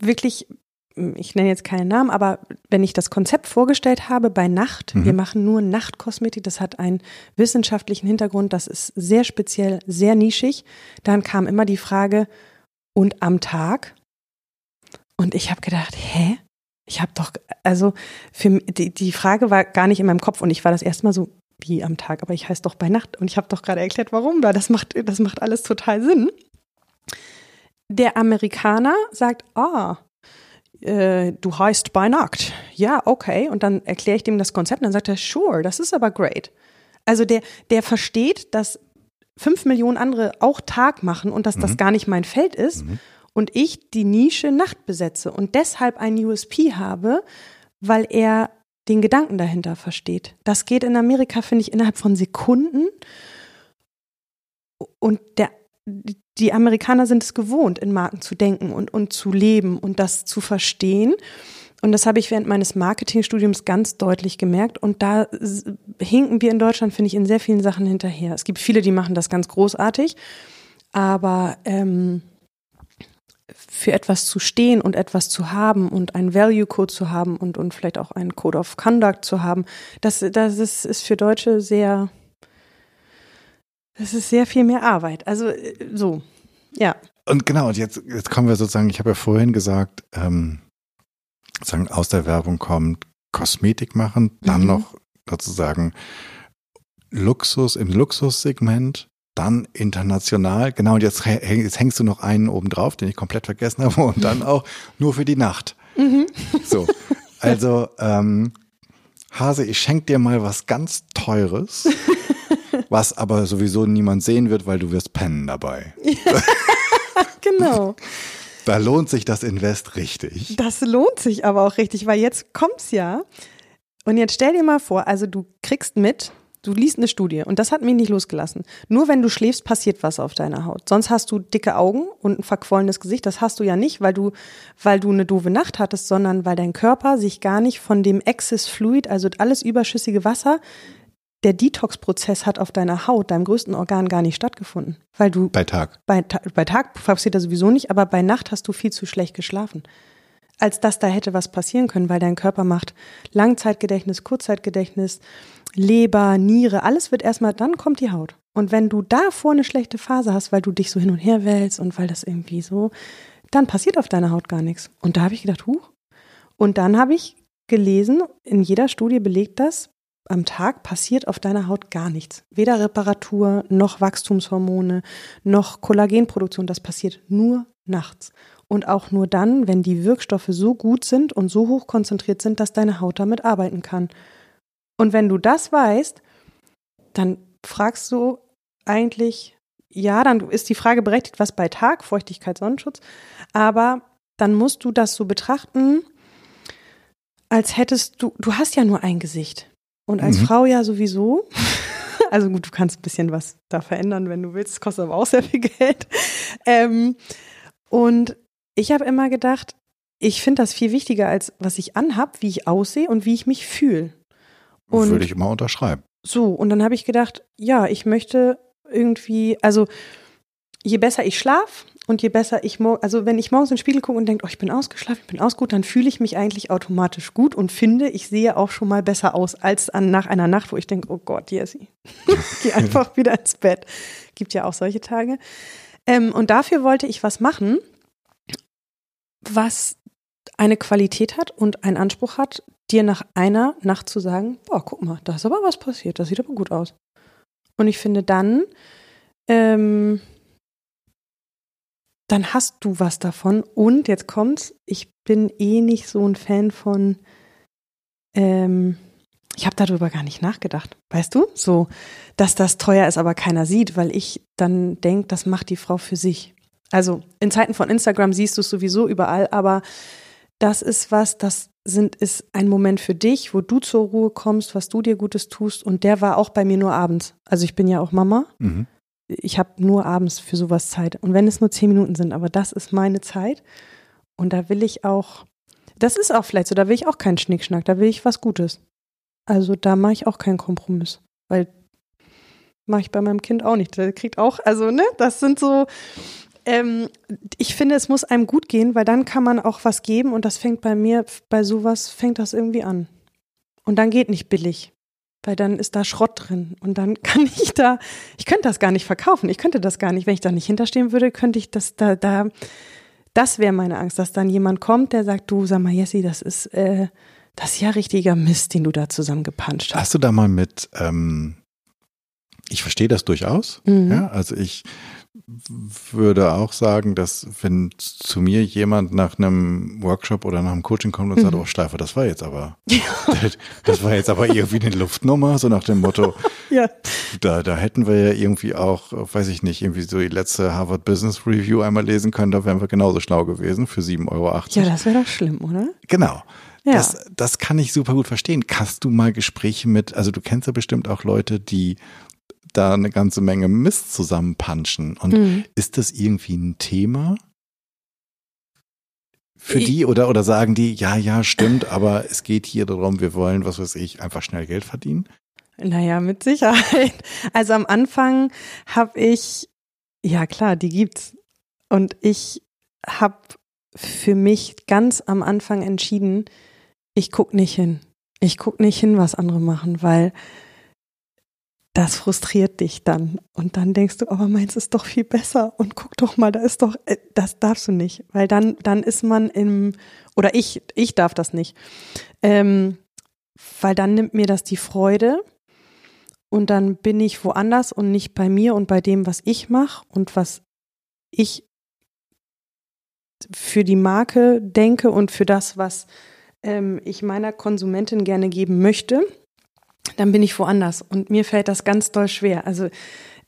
Speaker 1: wirklich, ich nenne jetzt keinen Namen, aber wenn ich das Konzept vorgestellt habe bei Nacht,
Speaker 2: Mhm.
Speaker 1: wir machen nur Nachtkosmetik, das hat einen wissenschaftlichen Hintergrund, das ist sehr speziell, sehr nischig, dann kam immer die Frage, und am Tag? Und ich habe gedacht, hä? Ich habe doch, also für die, die Frage war gar nicht in meinem Kopf und ich war das erste Mal so, wie am Tag, aber ich heiße doch bei Nacht und ich habe doch gerade erklärt, warum, weil das macht, das macht alles total Sinn. Der Amerikaner sagt, ah, äh, du heißt bei Nacht. Ja, okay. Und dann erkläre ich dem das Konzept und dann sagt er, sure, das ist aber great. Also der, der versteht, dass fünf Millionen andere auch Tag machen und dass das gar nicht mein Feld ist und ich die Nische Nacht besetze und deshalb einen USP habe, weil er den Gedanken dahinter versteht. Das geht in Amerika, finde ich, innerhalb von Sekunden. Und der, die Amerikaner sind es gewohnt, in Marken zu denken und, und zu leben und das zu verstehen. Und das habe ich während meines Marketingstudiums ganz deutlich gemerkt. Und da hinken wir in Deutschland, finde ich, in sehr vielen Sachen hinterher. Es gibt viele, die machen das ganz großartig. Aber ähm, für etwas zu stehen und etwas zu haben und einen Value Code zu haben und, und vielleicht auch einen Code of Conduct zu haben, das, das ist, ist für Deutsche sehr, das ist sehr viel mehr Arbeit. Also äh, so, ja.
Speaker 2: Und genau, und jetzt, jetzt kommen wir sozusagen, ich habe ja vorhin gesagt, ähm, sozusagen aus der Werbung kommt Kosmetik machen, dann
Speaker 1: Mhm.
Speaker 2: noch sozusagen Luxus im Luxussegment, dann international, genau, und jetzt, jetzt hängst du noch einen oben drauf, den ich komplett vergessen habe, und dann auch nur für die Nacht.
Speaker 1: Mhm.
Speaker 2: So, also ähm, Hase, ich schenke dir mal was ganz Teures, was aber sowieso niemand sehen wird, weil du wirst pennen dabei.
Speaker 1: Genau.
Speaker 2: Da lohnt sich das Invest richtig.
Speaker 1: Das lohnt sich aber auch richtig, weil jetzt kommt's ja. Und jetzt stell dir mal vor, also du kriegst mit, du liest eine Studie und das hat mich nicht losgelassen. Nur wenn du schläfst, passiert was auf deiner Haut. Sonst hast du dicke Augen und ein verquollenes Gesicht. Das hast du ja nicht, weil du, weil du eine doofe Nacht hattest, sondern weil dein Körper sich gar nicht von dem Excess Fluid, also alles überschüssige Wasser, der Detox-Prozess hat auf deiner Haut, deinem größten Organ, gar nicht stattgefunden. Weil du.
Speaker 2: Bei Tag.
Speaker 1: Bei, bei Tag passiert das sowieso nicht, aber bei Nacht hast du viel zu schlecht geschlafen. Als dass da hätte was passieren können, weil dein Körper macht Langzeitgedächtnis, Kurzzeitgedächtnis, Leber, Niere, alles wird erstmal, dann kommt die Haut. Und wenn du davor eine schlechte Phase hast, weil du dich so hin und her wälzt und weil das irgendwie so, dann passiert auf deiner Haut gar nichts. Und da habe ich gedacht, huch. Und dann habe ich gelesen, in jeder Studie belegt das, am Tag passiert auf deiner Haut gar nichts. Weder Reparatur, noch Wachstumshormone, noch Kollagenproduktion. Das passiert nur nachts. Und auch nur dann, wenn die Wirkstoffe so gut sind und so hoch konzentriert sind, dass deine Haut damit arbeiten kann. Und wenn du das weißt, dann fragst du eigentlich, ja, dann ist die Frage berechtigt, was bei Tag, Feuchtigkeit, Sonnenschutz, aber dann musst du das so betrachten, als hättest du, du hast ja nur ein Gesicht. Und als mhm. Frau ja sowieso. Also gut, du kannst ein bisschen was da verändern, wenn du willst. Das kostet aber auch sehr viel Geld. Ähm, und ich habe immer gedacht, ich finde das viel wichtiger, als was ich anhab, wie ich aussehe und wie ich mich fühle.
Speaker 2: Würde ich immer unterschreiben.
Speaker 1: So, und dann habe ich gedacht, ja, ich möchte irgendwie, also je besser ich schlafe, und je besser ich morgen, also wenn ich morgens in den Spiegel gucke und denke, oh, ich bin ausgeschlafen, ich bin ausgut, dann fühle ich mich eigentlich automatisch gut und finde, ich sehe auch schon mal besser aus als an, nach einer Nacht, wo ich denke, oh Gott, Jessie, geh einfach wieder ins Bett. Gibt ja auch solche Tage. Ähm, und dafür wollte ich was machen, was eine Qualität hat und einen Anspruch hat, dir nach einer Nacht zu sagen, boah, guck mal, da ist aber was passiert, das sieht aber gut aus. Und ich finde dann, ähm, dann hast du was davon. Und jetzt kommt's, ich bin eh nicht so ein Fan von, ähm, ich habe darüber gar nicht nachgedacht, weißt du? So, dass das teuer ist, aber keiner sieht, weil ich dann denke, das macht die Frau für sich. Also in Zeiten von Instagram siehst du es sowieso überall, aber das ist was, das sind, ist ein Moment für dich, wo du zur Ruhe kommst, was du dir Gutes tust. Und der war auch bei mir nur abends. Also ich bin ja auch Mama. Mhm ich habe nur abends für sowas Zeit. Und wenn es nur zehn Minuten sind, aber das ist meine Zeit. Und da will ich auch, das ist auch vielleicht so, da will ich auch keinen Schnickschnack, da will ich was Gutes. Also da mache ich auch keinen Kompromiss. Weil mache ich bei meinem Kind auch nicht. Der kriegt auch, also, ne, das sind so, ähm, ich finde, es muss einem gut gehen, weil dann kann man auch was geben und das fängt bei mir, bei sowas fängt das irgendwie an. Und dann geht nicht billig weil dann ist da Schrott drin und dann kann ich da, ich könnte das gar nicht verkaufen, ich könnte das gar nicht, wenn ich da nicht hinterstehen würde, könnte ich das da, da, das wäre meine Angst, dass dann jemand kommt, der sagt, du sag mal, Jessie, das ist, äh, das ist ja richtiger Mist, den du da zusammengepanscht hast.
Speaker 2: Hast du da mal mit, ähm, ich verstehe das durchaus, mhm. ja, also ich, würde auch sagen, dass wenn zu mir jemand nach einem Workshop oder nach einem Coaching kommt und sagt, mhm. oh Steifer, das war jetzt aber, das, das, war jetzt aber irgendwie eine Luftnummer, so nach dem Motto, ja. da, da hätten wir ja irgendwie auch, weiß ich nicht, irgendwie so die letzte Harvard Business Review einmal lesen können, da wären wir genauso schlau gewesen für 7,80 Euro.
Speaker 1: Ja, das wäre doch schlimm, oder?
Speaker 2: Genau. Ja. Das, das kann ich super gut verstehen. Hast du mal Gespräche mit, also du kennst ja bestimmt auch Leute, die da eine ganze Menge Mist zusammenpanschen. Und mhm. ist das irgendwie ein Thema? Für die oder, oder sagen die, ja, ja, stimmt, aber es geht hier darum, wir wollen, was weiß ich, einfach schnell Geld verdienen?
Speaker 1: Naja, mit Sicherheit. Also am Anfang habe ich, ja klar, die gibt's. Und ich habe für mich ganz am Anfang entschieden, ich guck nicht hin. Ich guck nicht hin, was andere machen, weil das frustriert dich dann. Und dann denkst du, aber meins ist doch viel besser. Und guck doch mal, da ist doch, äh, das darfst du nicht. Weil dann, dann ist man im, oder ich, ich darf das nicht. Ähm, weil dann nimmt mir das die Freude. Und dann bin ich woanders und nicht bei mir und bei dem, was ich mache und was ich für die Marke denke und für das, was ähm, ich meiner Konsumentin gerne geben möchte dann bin ich woanders. Und mir fällt das ganz doll schwer. Also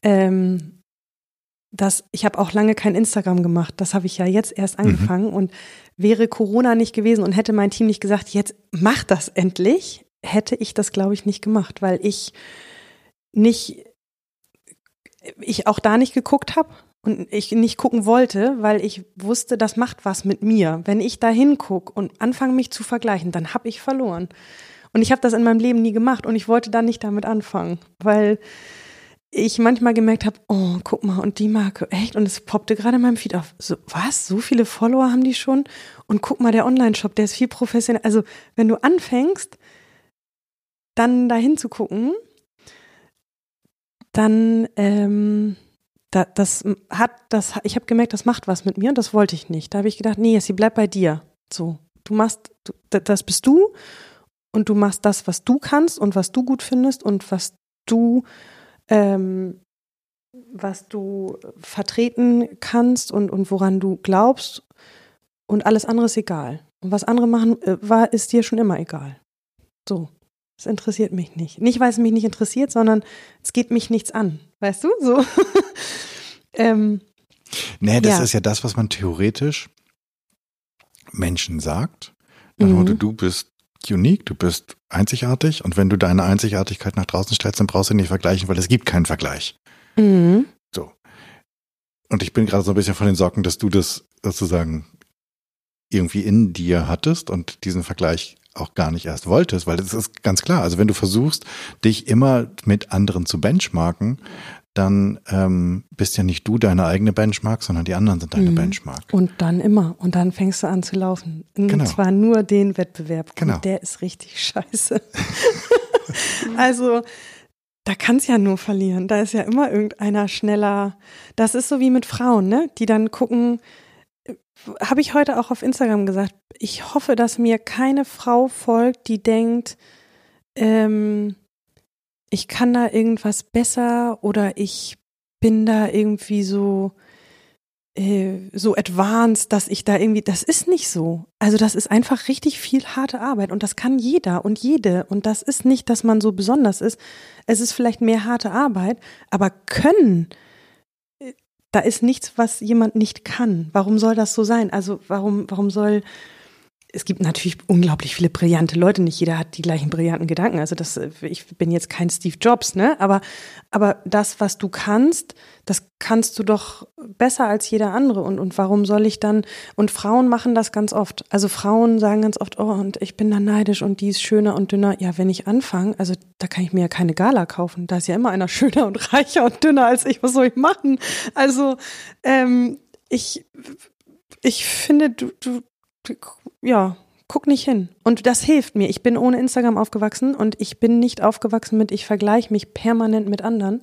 Speaker 1: ähm, das, ich habe auch lange kein Instagram gemacht. Das habe ich ja jetzt erst mhm. angefangen. Mhm. Und wäre Corona nicht gewesen und hätte mein Team nicht gesagt, jetzt mach das endlich, hätte ich das, glaube ich, nicht gemacht, weil ich nicht, ich auch da nicht geguckt habe und ich nicht gucken wollte, weil ich wusste, das macht was mit mir. Wenn ich da hingucke und anfange mich zu vergleichen, dann habe ich verloren. Und ich habe das in meinem Leben nie gemacht und ich wollte dann nicht damit anfangen, weil ich manchmal gemerkt habe, oh, guck mal, und die Marke, echt? Und es poppte gerade in meinem Feed auf. So, was? So viele Follower haben die schon? Und guck mal, der Online-Shop, der ist viel professionell. Also, wenn du anfängst, dann dahin zu gucken, dann, ähm, da, das hat, das, ich habe gemerkt, das macht was mit mir und das wollte ich nicht. Da habe ich gedacht, nee, sie bleibt bei dir. So, du machst, du, das bist du und du machst das, was du kannst und was du gut findest und was du ähm, was du vertreten kannst und, und woran du glaubst und alles andere ist egal. Und was andere machen, äh, war, ist dir schon immer egal. So. Es interessiert mich nicht. Nicht, weil es mich nicht interessiert, sondern es geht mich nichts an. Weißt du? So.
Speaker 2: ähm, nee, das ja. ist ja das, was man theoretisch Menschen sagt. Mhm. Du bist unique, du bist einzigartig und wenn du deine Einzigartigkeit nach draußen stellst, dann brauchst du nicht vergleichen, weil es gibt keinen Vergleich. Mhm. So. Und ich bin gerade so ein bisschen von den Sorgen, dass du das sozusagen irgendwie in dir hattest und diesen Vergleich auch gar nicht erst wolltest, weil das ist ganz klar. Also wenn du versuchst, dich immer mit anderen zu benchmarken, dann ähm, bist ja nicht du deine eigene Benchmark, sondern die anderen sind deine mhm. Benchmark.
Speaker 1: Und dann immer. Und dann fängst du an zu laufen. Und genau. zwar nur den Wettbewerb. Genau. Und der ist richtig scheiße. also da kann es ja nur verlieren. Da ist ja immer irgendeiner schneller. Das ist so wie mit Frauen, ne? Die dann gucken, äh, habe ich heute auch auf Instagram gesagt, ich hoffe, dass mir keine Frau folgt, die denkt, ähm, ich kann da irgendwas besser oder ich bin da irgendwie so äh, so advanced, dass ich da irgendwie, das ist nicht so. Also das ist einfach richtig viel harte Arbeit und das kann jeder und jede und das ist nicht, dass man so besonders ist. Es ist vielleicht mehr harte Arbeit, aber können, äh, da ist nichts, was jemand nicht kann. Warum soll das so sein? Also warum, warum soll es gibt natürlich unglaublich viele brillante Leute. Nicht jeder hat die gleichen brillanten Gedanken. Also das, ich bin jetzt kein Steve Jobs, ne? Aber, aber das, was du kannst, das kannst du doch besser als jeder andere. Und, und warum soll ich dann, und Frauen machen das ganz oft. Also Frauen sagen ganz oft, oh, und ich bin da neidisch und die ist schöner und dünner. Ja, wenn ich anfange, also da kann ich mir ja keine Gala kaufen. Da ist ja immer einer schöner und reicher und dünner als ich. Was soll ich machen? Also, ähm, ich, ich finde, du, du, ja, guck nicht hin. Und das hilft mir. Ich bin ohne Instagram aufgewachsen und ich bin nicht aufgewachsen mit, ich vergleiche mich permanent mit anderen.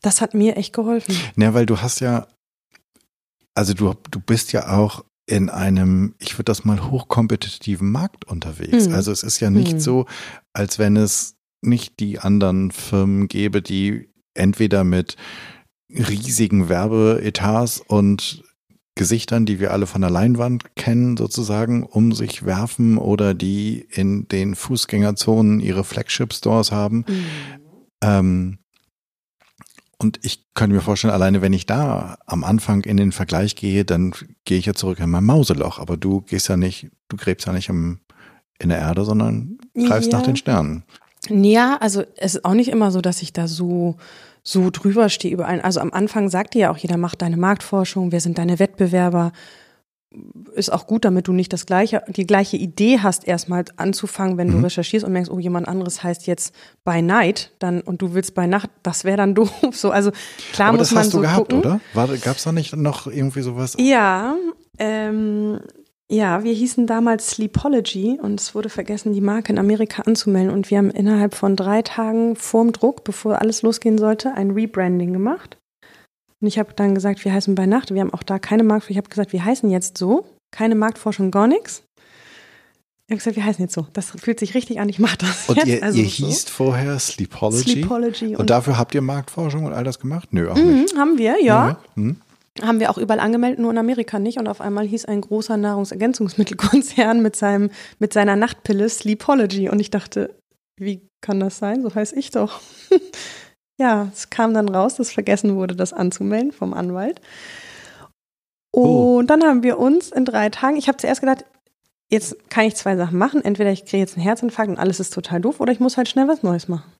Speaker 1: Das hat mir echt geholfen.
Speaker 2: Ja, weil du hast ja, also du, du bist ja auch in einem, ich würde das mal hochkompetitiven Markt unterwegs. Mhm. Also es ist ja nicht mhm. so, als wenn es nicht die anderen Firmen gäbe, die entweder mit riesigen Werbeetats und Gesichtern, die wir alle von der Leinwand kennen, sozusagen, um sich werfen oder die in den Fußgängerzonen ihre Flagship-Stores haben. Mhm. Ähm, und ich könnte mir vorstellen, alleine wenn ich da am Anfang in den Vergleich gehe, dann gehe ich ja zurück in mein Mauseloch. Aber du gehst ja nicht, du gräbst ja nicht im, in der Erde, sondern greifst ja. nach den Sternen.
Speaker 1: Ja, also es ist auch nicht immer so, dass ich da so so drüber stehe über einen. Also am Anfang sagte ja auch jeder, mach deine Marktforschung, wer sind deine Wettbewerber. Ist auch gut, damit du nicht das gleiche, die gleiche Idee hast, erstmal anzufangen, wenn mhm. du recherchierst und merkst, oh, jemand anderes heißt jetzt bei Night, dann und du willst bei Nacht, das wäre dann doof. So, also klar
Speaker 2: Aber
Speaker 1: muss
Speaker 2: das
Speaker 1: man
Speaker 2: hast
Speaker 1: so
Speaker 2: du gehabt,
Speaker 1: gucken.
Speaker 2: oder? Gab es da nicht noch irgendwie sowas?
Speaker 1: Ja, ähm, ja, wir hießen damals Sleepology und es wurde vergessen, die Marke in Amerika anzumelden. Und wir haben innerhalb von drei Tagen vorm Druck, bevor alles losgehen sollte, ein Rebranding gemacht. Und ich habe dann gesagt, wir heißen bei Nacht. Wir haben auch da keine Marktforschung. Ich habe gesagt, wir heißen jetzt so. Keine Marktforschung, gar nichts. Ich habe gesagt, wir heißen jetzt so. Das fühlt sich richtig an. Ich mache das
Speaker 2: und
Speaker 1: jetzt.
Speaker 2: Ihr,
Speaker 1: also
Speaker 2: ihr so. hießt vorher Sleepology.
Speaker 1: Sleepology.
Speaker 2: Und, und, dafür habt ihr Marktforschung und all das gemacht? Nö, auch
Speaker 1: mhm,
Speaker 2: nicht.
Speaker 1: Haben wir, ja. ja. Mhm. Haben wir auch überall angemeldet, nur in Amerika nicht. Und auf einmal hieß ein großer Nahrungsergänzungsmittelkonzern mit, seinem, mit seiner Nachtpille Sleepology. Und ich dachte, wie kann das sein? So heiße ich doch. ja, es kam dann raus, dass vergessen wurde, das anzumelden vom Anwalt. Oh. Und oh. dann haben wir uns in drei Tagen, ich habe zuerst gedacht, jetzt kann ich zwei Sachen machen. Entweder ich kriege jetzt einen Herzinfarkt und alles ist total doof, oder ich muss halt schnell was Neues machen.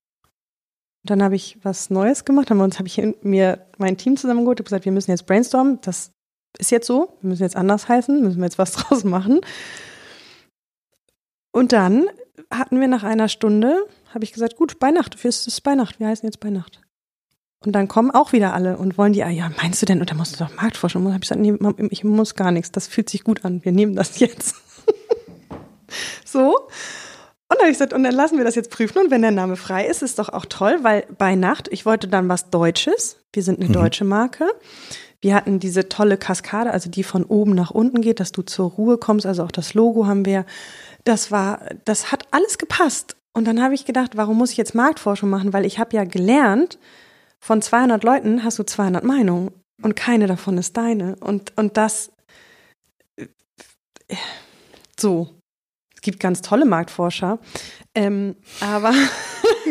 Speaker 1: Dann habe ich was Neues gemacht, haben wir uns, habe ich mir mein Team zusammengeholt, habe gesagt, wir müssen jetzt brainstormen. Das ist jetzt so, wir müssen jetzt anders heißen, müssen wir jetzt was draus machen. Und dann hatten wir nach einer Stunde, habe ich gesagt, gut, Beinacht, für es ist Beinacht, wir heißen jetzt Beinacht. Und dann kommen auch wieder alle und wollen die, ah, ja, meinst du denn, und da musst du doch Marktforschung. Und habe ich gesagt, nee, ich muss gar nichts, das fühlt sich gut an, wir nehmen das jetzt. so. Und dann habe ich gesagt, und dann lassen wir das jetzt prüfen. Und wenn der Name frei ist, ist doch auch toll, weil bei Nacht, ich wollte dann was Deutsches. Wir sind eine mhm. deutsche Marke. Wir hatten diese tolle Kaskade, also die von oben nach unten geht, dass du zur Ruhe kommst. Also auch das Logo haben wir. Das war, das hat alles gepasst. Und dann habe ich gedacht, warum muss ich jetzt Marktforschung machen? Weil ich habe ja gelernt, von 200 Leuten hast du 200 Meinungen und keine davon ist deine. Und, und das äh, so. Es gibt ganz tolle Marktforscher. Ähm, aber,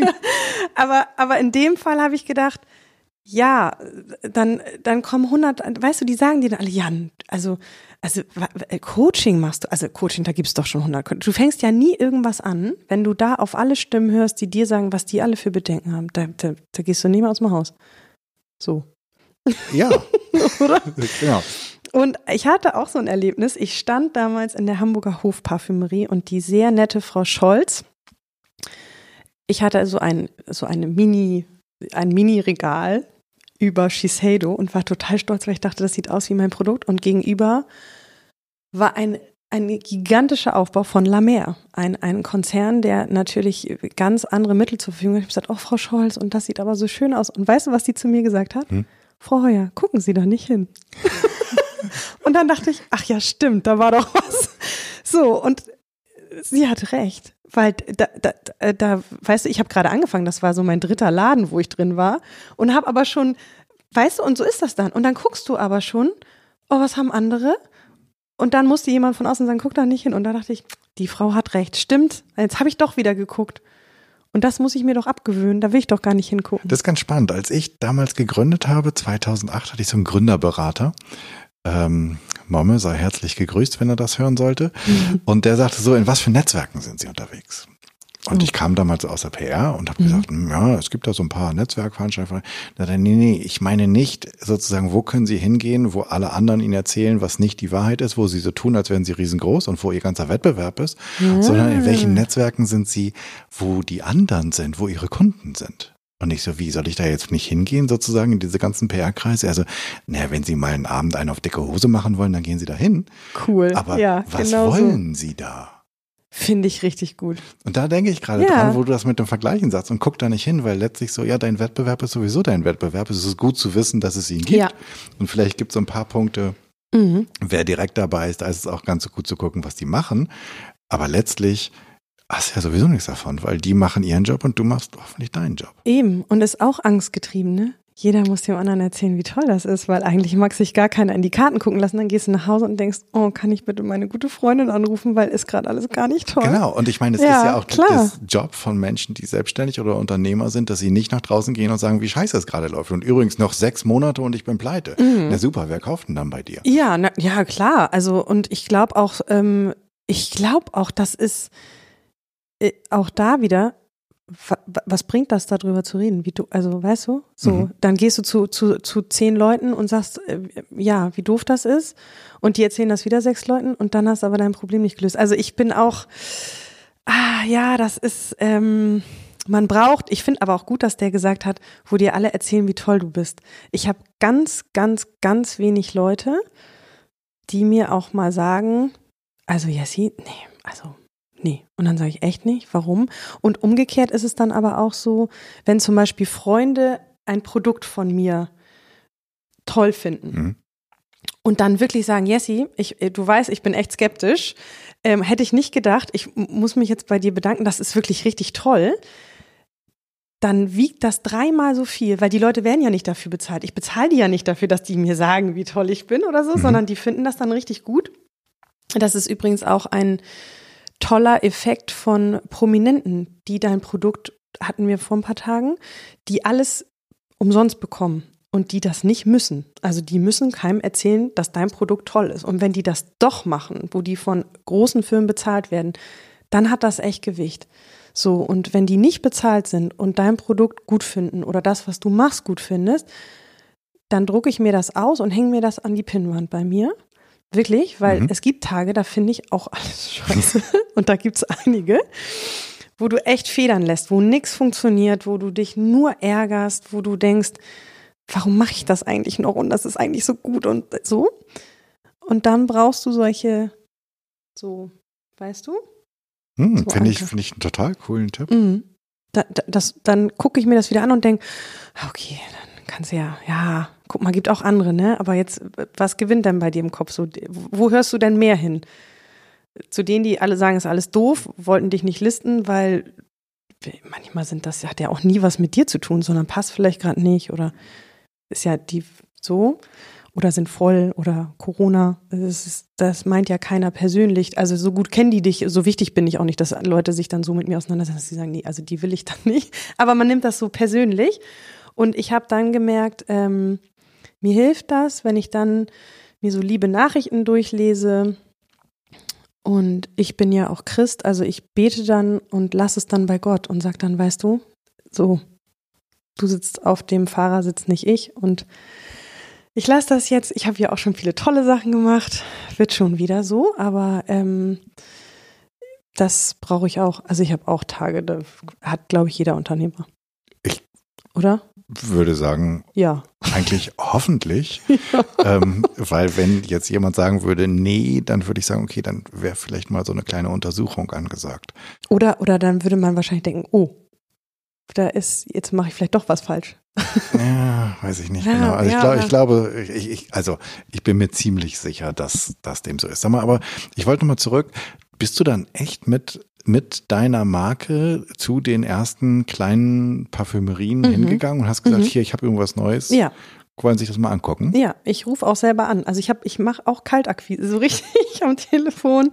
Speaker 1: aber, aber in dem Fall habe ich gedacht, ja, dann, dann kommen 100, weißt du, die sagen dir dann alle, Jan, also, also äh, Coaching machst du, also Coaching, da gibt's doch schon 100. Du fängst ja nie irgendwas an, wenn du da auf alle Stimmen hörst, die dir sagen, was die alle für Bedenken haben, da, da, da gehst du nie mehr aus dem Haus. So.
Speaker 2: Ja.
Speaker 1: Oder?
Speaker 2: Genau.
Speaker 1: Und ich hatte auch so ein Erlebnis. Ich stand damals in der Hamburger Hofparfümerie und die sehr nette Frau Scholz, ich hatte so ein, so eine Mini, ein Mini-Regal über Shiseido und war total stolz, weil ich dachte, das sieht aus wie mein Produkt. Und gegenüber war ein, ein gigantischer Aufbau von La Mer, ein, ein Konzern, der natürlich ganz andere Mittel zur Verfügung hat. Ich habe gesagt, oh, Frau Scholz, und das sieht aber so schön aus. Und weißt du, was die zu mir gesagt hat? Hm? Frau Heuer, gucken Sie da nicht hin. und dann dachte ich, ach ja, stimmt, da war doch was. So, und sie hat recht. Weil da, da, da, weißt du, ich habe gerade angefangen, das war so mein dritter Laden, wo ich drin war und habe aber schon, weißt du, und so ist das dann. Und dann guckst du aber schon, oh, was haben andere? Und dann musste jemand von außen sagen, guck da nicht hin. Und da dachte ich, die Frau hat recht, stimmt. Jetzt habe ich doch wieder geguckt. Und das muss ich mir doch abgewöhnen, da will ich doch gar nicht hingucken.
Speaker 2: Das ist ganz spannend. Als ich damals gegründet habe, 2008, hatte ich so einen Gründerberater. Ähm, Momme sei herzlich gegrüßt, wenn er das hören sollte. Mhm. Und der sagte so, in was für Netzwerken sind Sie unterwegs? Und oh. ich kam damals aus der PR und habe mhm. gesagt, hm, ja, es gibt da so ein paar Netzwerkveranstaltungen. Da nee, nee, ich meine nicht sozusagen, wo können Sie hingehen, wo alle anderen Ihnen erzählen, was nicht die Wahrheit ist, wo Sie so tun, als wären Sie riesengroß und wo Ihr ganzer Wettbewerb ist, ja. sondern in welchen Netzwerken sind Sie, wo die anderen sind, wo Ihre Kunden sind. Und ich so, wie soll ich da jetzt nicht hingehen, sozusagen, in diese ganzen PR-Kreise? Also, naja, wenn Sie mal einen Abend einen auf dicke Hose machen wollen, dann gehen Sie da hin.
Speaker 1: Cool.
Speaker 2: Aber
Speaker 1: ja,
Speaker 2: was genau wollen so. Sie da?
Speaker 1: Finde ich richtig gut.
Speaker 2: Und da denke ich gerade ja. dran, wo du das mit dem Vergleichen sagst und guck da nicht hin, weil letztlich so, ja, dein Wettbewerb ist sowieso dein Wettbewerb. Es ist gut zu wissen, dass es ihn gibt. Ja. Und vielleicht gibt es ein paar Punkte, mhm. wer direkt dabei ist, da ist es auch ganz so gut zu gucken, was die machen. Aber letztlich hast ja sowieso nichts davon, weil die machen ihren Job und du machst hoffentlich deinen Job.
Speaker 1: Eben. Und ist auch angstgetrieben, ne? Jeder muss dem anderen erzählen, wie toll das ist, weil eigentlich mag sich gar keiner in die Karten gucken lassen. Dann gehst du nach Hause und denkst, oh, kann ich bitte meine gute Freundin anrufen, weil ist gerade alles gar nicht toll.
Speaker 2: Genau. Und ich meine, es ja, ist ja auch klar. das Job von Menschen, die selbstständig oder Unternehmer sind, dass sie nicht nach draußen gehen und sagen, wie scheiße es gerade läuft. Und übrigens noch sechs Monate und ich bin pleite. Mhm. Na super, wer kauft denn dann bei dir?
Speaker 1: Ja, na, ja klar. Also und ich glaube auch, ähm, ich glaube auch, das ist auch da wieder, was bringt das darüber zu reden? Wie du, also weißt du, so, mhm. dann gehst du zu, zu, zu zehn Leuten und sagst, äh, ja, wie doof das ist, und die erzählen das wieder sechs Leuten und dann hast du aber dein Problem nicht gelöst. Also ich bin auch, ah, ja, das ist, ähm, man braucht, ich finde aber auch gut, dass der gesagt hat, wo dir alle erzählen, wie toll du bist. Ich habe ganz, ganz, ganz wenig Leute, die mir auch mal sagen, also Jessie, nee, also nee. Und dann sage ich echt nicht, warum? Und umgekehrt ist es dann aber auch so, wenn zum Beispiel Freunde ein Produkt von mir toll finden. Mhm. Und dann wirklich sagen, Jessie, ich, äh, du weißt, ich bin echt skeptisch. Ähm, hätte ich nicht gedacht, ich muss mich jetzt bei dir bedanken, das ist wirklich richtig toll. Dann wiegt das dreimal so viel, weil die Leute werden ja nicht dafür bezahlt. Ich bezahle die ja nicht dafür, dass die mir sagen, wie toll ich bin oder so, mhm. sondern die finden das dann richtig gut. Das ist übrigens auch ein toller Effekt von Prominenten, die dein Produkt, hatten wir vor ein paar Tagen, die alles umsonst bekommen und die das nicht müssen. Also die müssen keinem erzählen, dass dein Produkt toll ist. Und wenn die das doch machen, wo die von großen Firmen bezahlt werden, dann hat das echt Gewicht. So, und wenn die nicht bezahlt sind und dein Produkt gut finden oder das, was du machst, gut findest, dann drucke ich mir das aus und hänge mir das an die Pinnwand bei mir. Wirklich, weil
Speaker 2: Mhm.
Speaker 1: es gibt Tage, da finde ich auch alles scheiße. und da gibt es einige, wo du echt federn lässt, wo nichts funktioniert, wo du dich nur ärgerst, wo du denkst, warum mache ich das eigentlich noch und das ist eigentlich so gut und so. Und dann brauchst du solche, so, weißt du?
Speaker 2: Hm,
Speaker 1: So
Speaker 2: Finde ich, finde ich einen total coolen Tipp.
Speaker 1: Mhm. Da, da, das, dann gucke ich mir das wieder an und denke, okay, dann kannst du ja, ja, guck mal, gibt auch andere, ne? Aber jetzt, was gewinnt denn bei dir im Kopf so? Wo hörst du denn mehr hin? Zu denen, die alle sagen, ist alles doof, wollten dich nicht listen, weil manchmal sind das, hat ja auch nie was mit dir zu tun, sondern passt vielleicht gerade nicht oder ist ja die so oder sind voll oder Corona. Das, ist, das meint ja keiner persönlich. Also so gut kennen die dich, so wichtig bin ich auch nicht, dass Leute sich dann so mit mir auseinandersetzen, dass sie sagen, nee, also die will ich dann nicht. Aber man nimmt das so persönlich. Und ich habe dann gemerkt, ähm, mir hilft das, wenn ich dann mir so liebe Nachrichten durchlese. Und ich bin ja auch Christ, also ich bete dann und lasse es dann bei Gott und sag dann, weißt du, so, du sitzt auf dem Fahrersitz, nicht ich. Und ich lasse das jetzt. Ich habe ja auch schon viele tolle Sachen gemacht. Wird schon wieder so, aber ähm, das brauche ich auch. Also ich habe auch Tage, da hat, glaube ich, jeder Unternehmer.
Speaker 2: Ich-
Speaker 1: Oder?
Speaker 2: Würde sagen,
Speaker 1: Ja.
Speaker 2: eigentlich hoffentlich, ähm, weil wenn jetzt jemand sagen würde, nee, dann würde ich sagen, okay, dann wäre vielleicht mal so eine kleine Untersuchung angesagt.
Speaker 1: Oder, oder dann würde man wahrscheinlich denken, oh, da ist, jetzt mache ich vielleicht doch was falsch.
Speaker 2: Ja, weiß ich nicht
Speaker 1: Ja,
Speaker 2: genau. Also ich,
Speaker 1: ja,
Speaker 2: glaube,
Speaker 1: aber-
Speaker 2: ich glaube, ich, ich, also ich bin mir ziemlich sicher, dass das dem so ist. Sag mal, aber ich wollte noch mal zurück. Bist du dann echt mit mit deiner Marke zu den ersten kleinen Parfümerien
Speaker 1: Mhm.
Speaker 2: hingegangen und hast gesagt,
Speaker 1: Mhm.
Speaker 2: hier, ich habe irgendwas Neues.
Speaker 1: Ja,
Speaker 2: Wollen Sie sich das mal angucken?
Speaker 1: ja, ich rufe auch selber an. Also ich habe, ich mache auch Kaltakquise, so richtig am Telefon.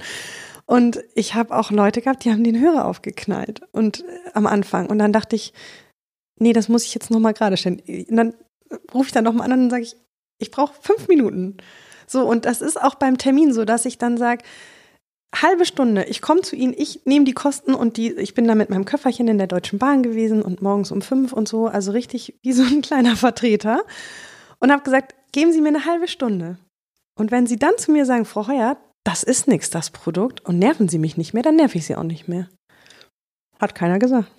Speaker 1: Und ich habe auch Leute gehabt, die haben den Hörer aufgeknallt und äh, am Anfang. Und dann dachte ich, nee, das muss ich jetzt nochmal gerade stellen. Und dann rufe ich dann nochmal an und dann sage ich, ich brauche fünf Minuten. So, und das ist auch beim Termin so, dass ich dann sage, halbe Stunde, ich komme zu Ihnen, ich nehme die Kosten und die, ich bin da mit meinem Köfferchen in der Deutschen Bahn gewesen und morgens um fünf und so, also richtig wie so ein kleiner Vertreter und habe gesagt, geben Sie mir eine halbe Stunde. Und wenn Sie dann zu mir sagen, Frau Heuer, das ist nichts, das Produkt, und nerven Sie mich nicht mehr, dann nerv ich Sie auch nicht mehr. Hat keiner gesagt.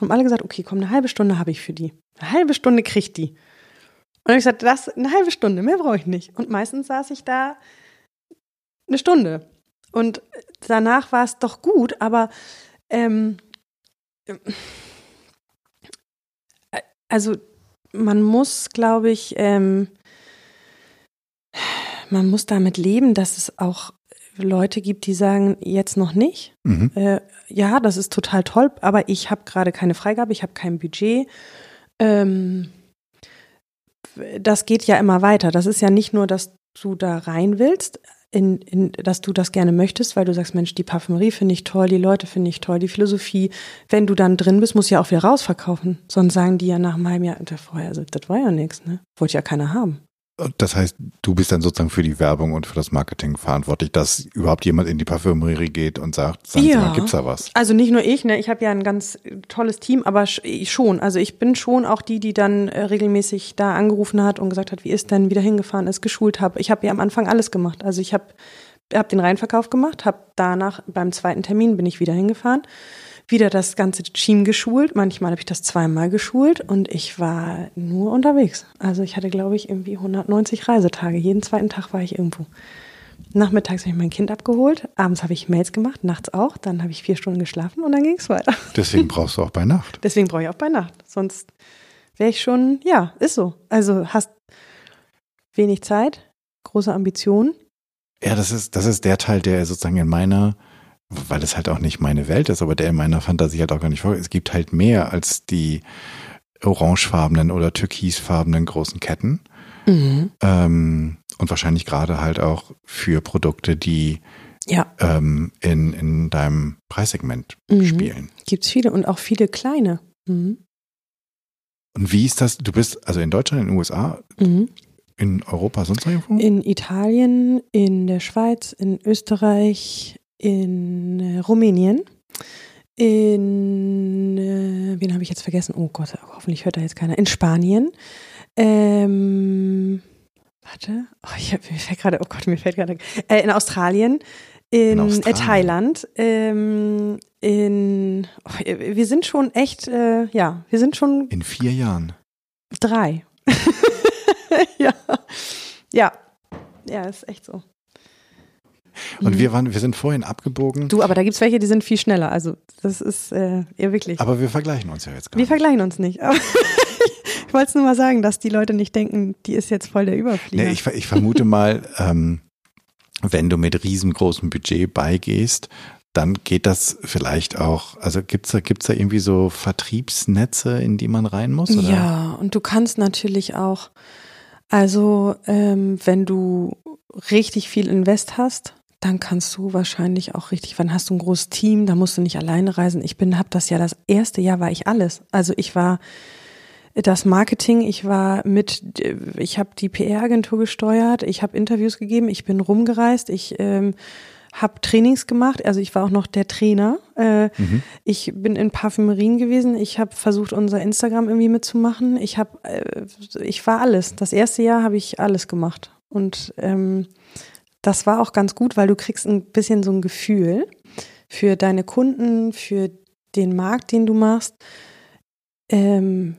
Speaker 1: Haben alle gesagt, okay, komm, eine halbe Stunde habe ich für die. Eine halbe Stunde kriegt die. Und ich gesagt, das eine halbe Stunde, mehr brauche ich nicht. Und meistens saß ich da eine Stunde. Und danach war es doch gut, aber ähm, äh, also man muss, glaube ich, ähm, man muss damit leben, dass es auch Leute gibt, die sagen, jetzt noch nicht.
Speaker 2: Mhm.
Speaker 1: Äh, ja, das ist total toll, aber ich habe gerade keine Freigabe, ich habe kein Budget. Ähm, das geht ja immer weiter. Das ist ja nicht nur, dass du da rein willst, in, in, dass du das gerne möchtest, weil du sagst, Mensch, die Parfümerie finde ich toll, die Leute finde ich toll, die Philosophie. Wenn du dann drin bist, musst du ja auch wieder rausverkaufen. Sonst sagen die ja nach einem halben Jahr, das war ja, das war ja nichts, ne? Wollte ja keiner haben.
Speaker 2: Das heißt, du bist dann sozusagen für die Werbung und für das Marketing verantwortlich, dass überhaupt jemand in die Parfümerie geht und sagt, sagen Sie
Speaker 1: Ja.
Speaker 2: mal, gibt's da was?
Speaker 1: Also nicht nur ich, ne? Ich habe ja ein ganz tolles Team, aber ich schon. Also ich bin schon auch die, die dann äh, regelmäßig da angerufen hat und gesagt hat, wie ist denn, wieder hingefahren ist, geschult habe. Ich habe ja am Anfang alles gemacht. Also ich habe hab den Reinverkauf gemacht, habe danach beim zweiten Termin bin ich wieder hingefahren, wieder das ganze Team geschult. Manchmal habe ich das zweimal geschult und ich war nur unterwegs. Also ich hatte, glaube ich, irgendwie 190 Reisetage. Jeden zweiten Tag war ich irgendwo. Nachmittags habe ich mein Kind abgeholt, abends habe ich Mails gemacht, nachts auch, dann habe ich vier Stunden geschlafen und dann ging es weiter.
Speaker 2: Deswegen brauchst du auch bei Nacht.
Speaker 1: Deswegen brauche ich auch bei Nacht. Sonst wäre ich schon, ja, ist so. Also hast wenig Zeit, große Ambitionen.
Speaker 2: Ja, das ist, das ist der Teil, der sozusagen in meiner, weil es halt auch nicht meine Welt ist, aber der in meiner Fantasie halt auch gar nicht vor. Es gibt halt mehr als die orangefarbenen oder türkisfarbenen großen Ketten. Ähm, und wahrscheinlich gerade halt auch für Produkte, die
Speaker 1: Ja,
Speaker 2: ähm, in, in deinem Preissegment
Speaker 1: Mhm.
Speaker 2: spielen.
Speaker 1: gibt es viele und auch viele kleine. Mhm.
Speaker 2: Und wie ist das? Du bist also in Deutschland, in den USA,
Speaker 1: Mhm.
Speaker 2: in Europa, sonst noch irgendwo?
Speaker 1: In Italien, in der Schweiz, in Österreich, in äh, Rumänien, in, äh, wen habe ich jetzt vergessen? Oh Gott, hoffentlich hört da jetzt keiner. In Spanien. Ähm, warte, oh, ich hab, mir fällt gerade, oh Gott, mir fällt gerade, äh, in Australien, in, in Australien. Äh, Thailand, ähm, in, oh, wir sind schon echt, äh, ja, wir sind schon.
Speaker 2: In vier Jahren.
Speaker 1: Drei. ja. Ja. Ja, ist echt so.
Speaker 2: Und mhm. wir waren, wir sind vorhin abgebogen.
Speaker 1: Du, aber da gibt es welche, die sind viel schneller. Also das ist äh, eher wirklich.
Speaker 2: Aber wir vergleichen uns ja jetzt
Speaker 1: gar nicht. Wir vergleichen uns nicht. Ich wollte es nur mal sagen, dass die Leute nicht denken, die ist jetzt voll der Überflieger.
Speaker 2: Nee, ich, ich vermute mal, ähm, wenn du mit riesengroßem Budget beigehst, dann geht das vielleicht auch, also gibt's da, gibt's da irgendwie so Vertriebsnetze, in die man rein muss? Oder?
Speaker 1: Ja, und du kannst natürlich auch, also ähm, wenn du richtig viel Invest hast, dann kannst du wahrscheinlich auch richtig, wann hast du ein großes Team, da musst du nicht alleine reisen. Ich bin, hab das ja das erste Jahr war ich alles. Also ich war das Marketing, ich war mit, ich habe die PR-Agentur gesteuert, ich habe Interviews gegeben, ich bin rumgereist, ich ähm, habe Trainings gemacht, also ich war auch noch der Trainer. Äh, mhm. Ich bin in Parfümerien gewesen, ich habe versucht, unser Instagram irgendwie mitzumachen. Ich habe, äh, ich war alles. Das erste Jahr habe ich alles gemacht und ähm, das war auch ganz gut, weil du kriegst ein bisschen so ein Gefühl für deine Kunden, für den Markt, den du machst. Ähm,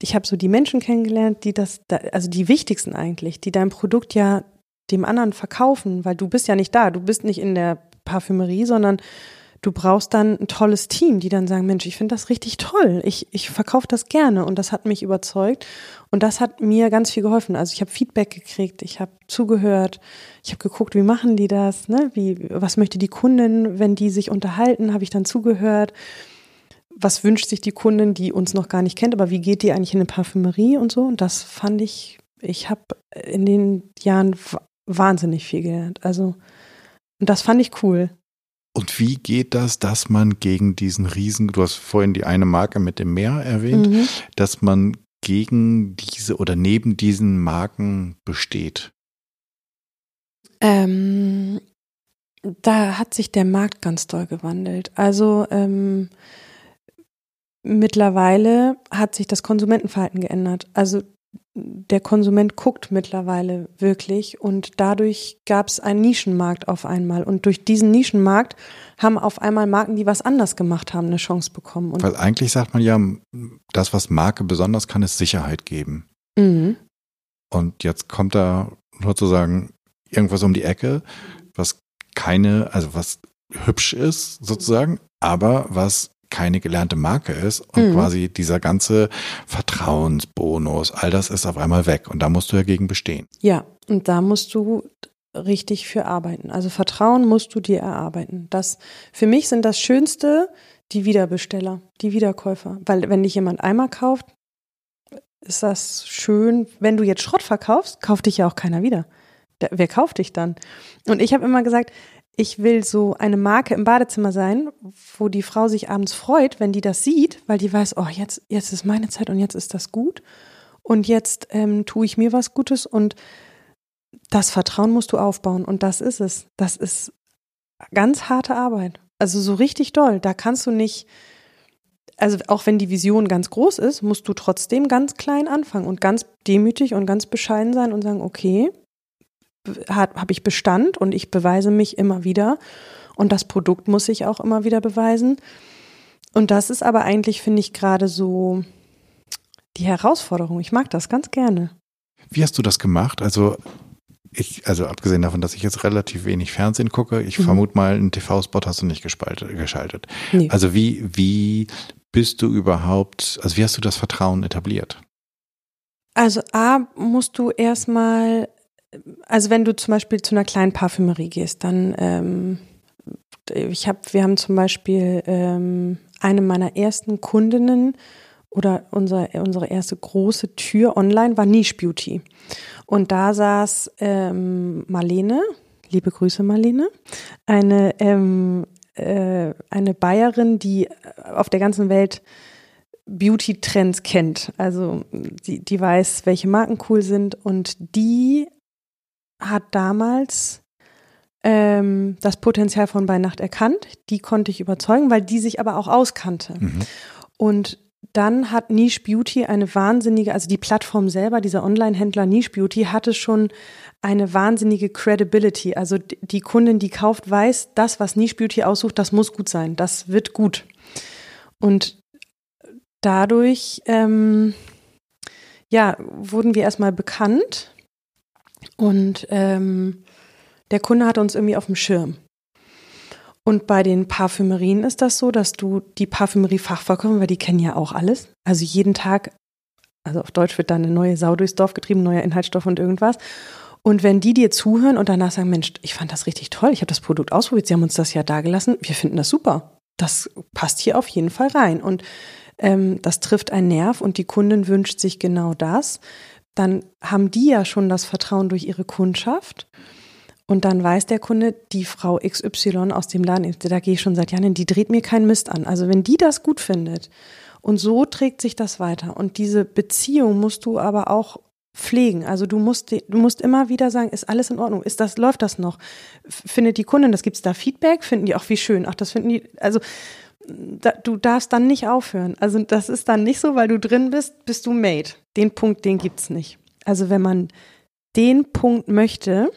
Speaker 1: ich habe so die Menschen kennengelernt, die das, also die wichtigsten eigentlich, die dein Produkt ja dem anderen verkaufen, weil du bist ja nicht da, du bist nicht in der Parfümerie, sondern du brauchst dann ein tolles Team, die dann sagen, Mensch, ich finde das richtig toll, ich, ich verkaufe das gerne und das hat mich überzeugt und das hat mir ganz viel geholfen. Also ich habe Feedback gekriegt, ich habe zugehört, ich habe geguckt, wie machen die das, ne? wie, was möchte die Kundin, wenn die sich unterhalten, habe ich dann zugehört. Was wünscht sich die Kundin, die uns noch gar nicht kennt, aber wie geht die eigentlich in eine Parfümerie und so? Und das fand ich, ich habe in den Jahren wahnsinnig viel gelernt. Also, und das fand ich cool.
Speaker 2: Und wie geht das, dass man gegen diesen Riesen, du hast vorhin die eine Marke mit dem Meer erwähnt, mhm. dass man gegen diese oder neben diesen Marken besteht?
Speaker 1: Ähm, da hat sich der Markt ganz doll gewandelt. Also ähm, mittlerweile hat sich das Konsumentenverhalten geändert. Also der Konsument guckt mittlerweile wirklich und dadurch gab es einen Nischenmarkt auf einmal. Und durch diesen Nischenmarkt haben auf einmal Marken, die was anders gemacht haben, eine Chance bekommen. Und
Speaker 2: Weil eigentlich sagt man ja, das, was Marke besonders kann, ist Sicherheit geben. Mhm. Und jetzt kommt da sozusagen irgendwas um die Ecke, was keine, also was hübsch ist sozusagen, aber was keine gelernte Marke ist und mhm. quasi dieser ganze Vertrauensbonus, all das ist auf einmal weg und da musst du ja gegen bestehen.
Speaker 1: Ja, und da musst du richtig für arbeiten. Also Vertrauen musst du dir erarbeiten. Das für mich sind das Schönste die Wiederbesteller, die Wiederkäufer, weil wenn dich jemand einmal kauft, ist das schön. Wenn du jetzt Schrott verkaufst, kauft dich ja auch keiner wieder. Wer kauft dich dann? Und ich habe immer gesagt, ich will so eine Marke im Badezimmer sein, wo die Frau sich abends freut, wenn die das sieht, weil die weiß, oh, jetzt, jetzt ist meine Zeit und jetzt ist das gut. Und jetzt ähm, tue ich mir was Gutes und das Vertrauen musst du aufbauen. Und das ist es. Das ist ganz harte Arbeit. Also so richtig doll. Da kannst du nicht, also auch wenn die Vision ganz groß ist, musst du trotzdem ganz klein anfangen und ganz demütig und ganz bescheiden sein und sagen, okay, habe ich Bestand und ich beweise mich immer wieder. Und das Produkt muss ich auch immer wieder beweisen. Und das ist aber eigentlich, finde ich, gerade so die Herausforderung. Ich mag das ganz gerne.
Speaker 2: Wie hast du das gemacht? Also ich, also abgesehen davon, dass ich jetzt relativ wenig Fernsehen gucke, ich mhm. vermute mal, einen TV-Spot hast du nicht gespaltet, geschaltet. Nee. Also wie, wie bist du überhaupt, also wie hast du das Vertrauen etabliert?
Speaker 1: Also A, musst du erstmal also wenn du zum Beispiel zu einer kleinen Parfümerie gehst, dann ähm, ich habe, wir haben zum Beispiel ähm, eine meiner ersten Kundinnen oder unser, unsere erste große Tür online war Niche Beauty. Und da saß ähm, Marlene, liebe Grüße Marlene, eine, ähm, äh, eine Bayerin, die auf der ganzen Welt Beauty-Trends kennt. Also die, die weiß, welche Marken cool sind und die hat damals ähm, das Potenzial von bei Nacht erkannt. Die konnte ich überzeugen, weil die sich aber auch auskannte.
Speaker 2: Mhm.
Speaker 1: Und dann hat Niche Beauty eine wahnsinnige, also die Plattform selber, dieser Online-Händler Niche Beauty hatte schon eine wahnsinnige Credibility. Also die Kundin, die kauft, weiß, das, was Niche Beauty aussucht, das muss gut sein. Das wird gut. Und dadurch, ähm, ja, wurden wir erstmal bekannt und ähm, der Kunde hat uns irgendwie auf dem Schirm. Und bei den Parfümerien ist das so, dass du die Parfümerie-Fachverkäufer, weil die kennen ja auch alles. Also jeden Tag, also auf Deutsch wird da eine neue Sau durchs Dorf getrieben, neuer Inhaltsstoff und irgendwas. Und wenn die dir zuhören und danach sagen, Mensch, ich fand das richtig toll, ich habe das Produkt ausprobiert, sie haben uns das ja dagelassen, wir finden das super. Das passt hier auf jeden Fall rein. Und ähm, das trifft einen Nerv und die Kundin wünscht sich genau das. Dann haben die ja schon das Vertrauen durch ihre Kundschaft. Und dann weiß der Kunde, die Frau XY aus dem Laden, da gehe ich schon seit Jahren, die dreht mir keinen Mist an. Also wenn die das gut findet und so trägt sich das weiter. Und diese Beziehung musst du aber auch pflegen. Also du musst, du musst immer wieder sagen, ist alles in Ordnung? Ist das, läuft das noch? Findet die Kundin, das gibt es da Feedback? Finden die auch wie schön? Ach, das finden die, also da, du darfst dann nicht aufhören. Also das ist dann nicht so, weil du drin bist, bist du made. Den Punkt, den gibt's nicht. Also wenn man den Punkt möchte,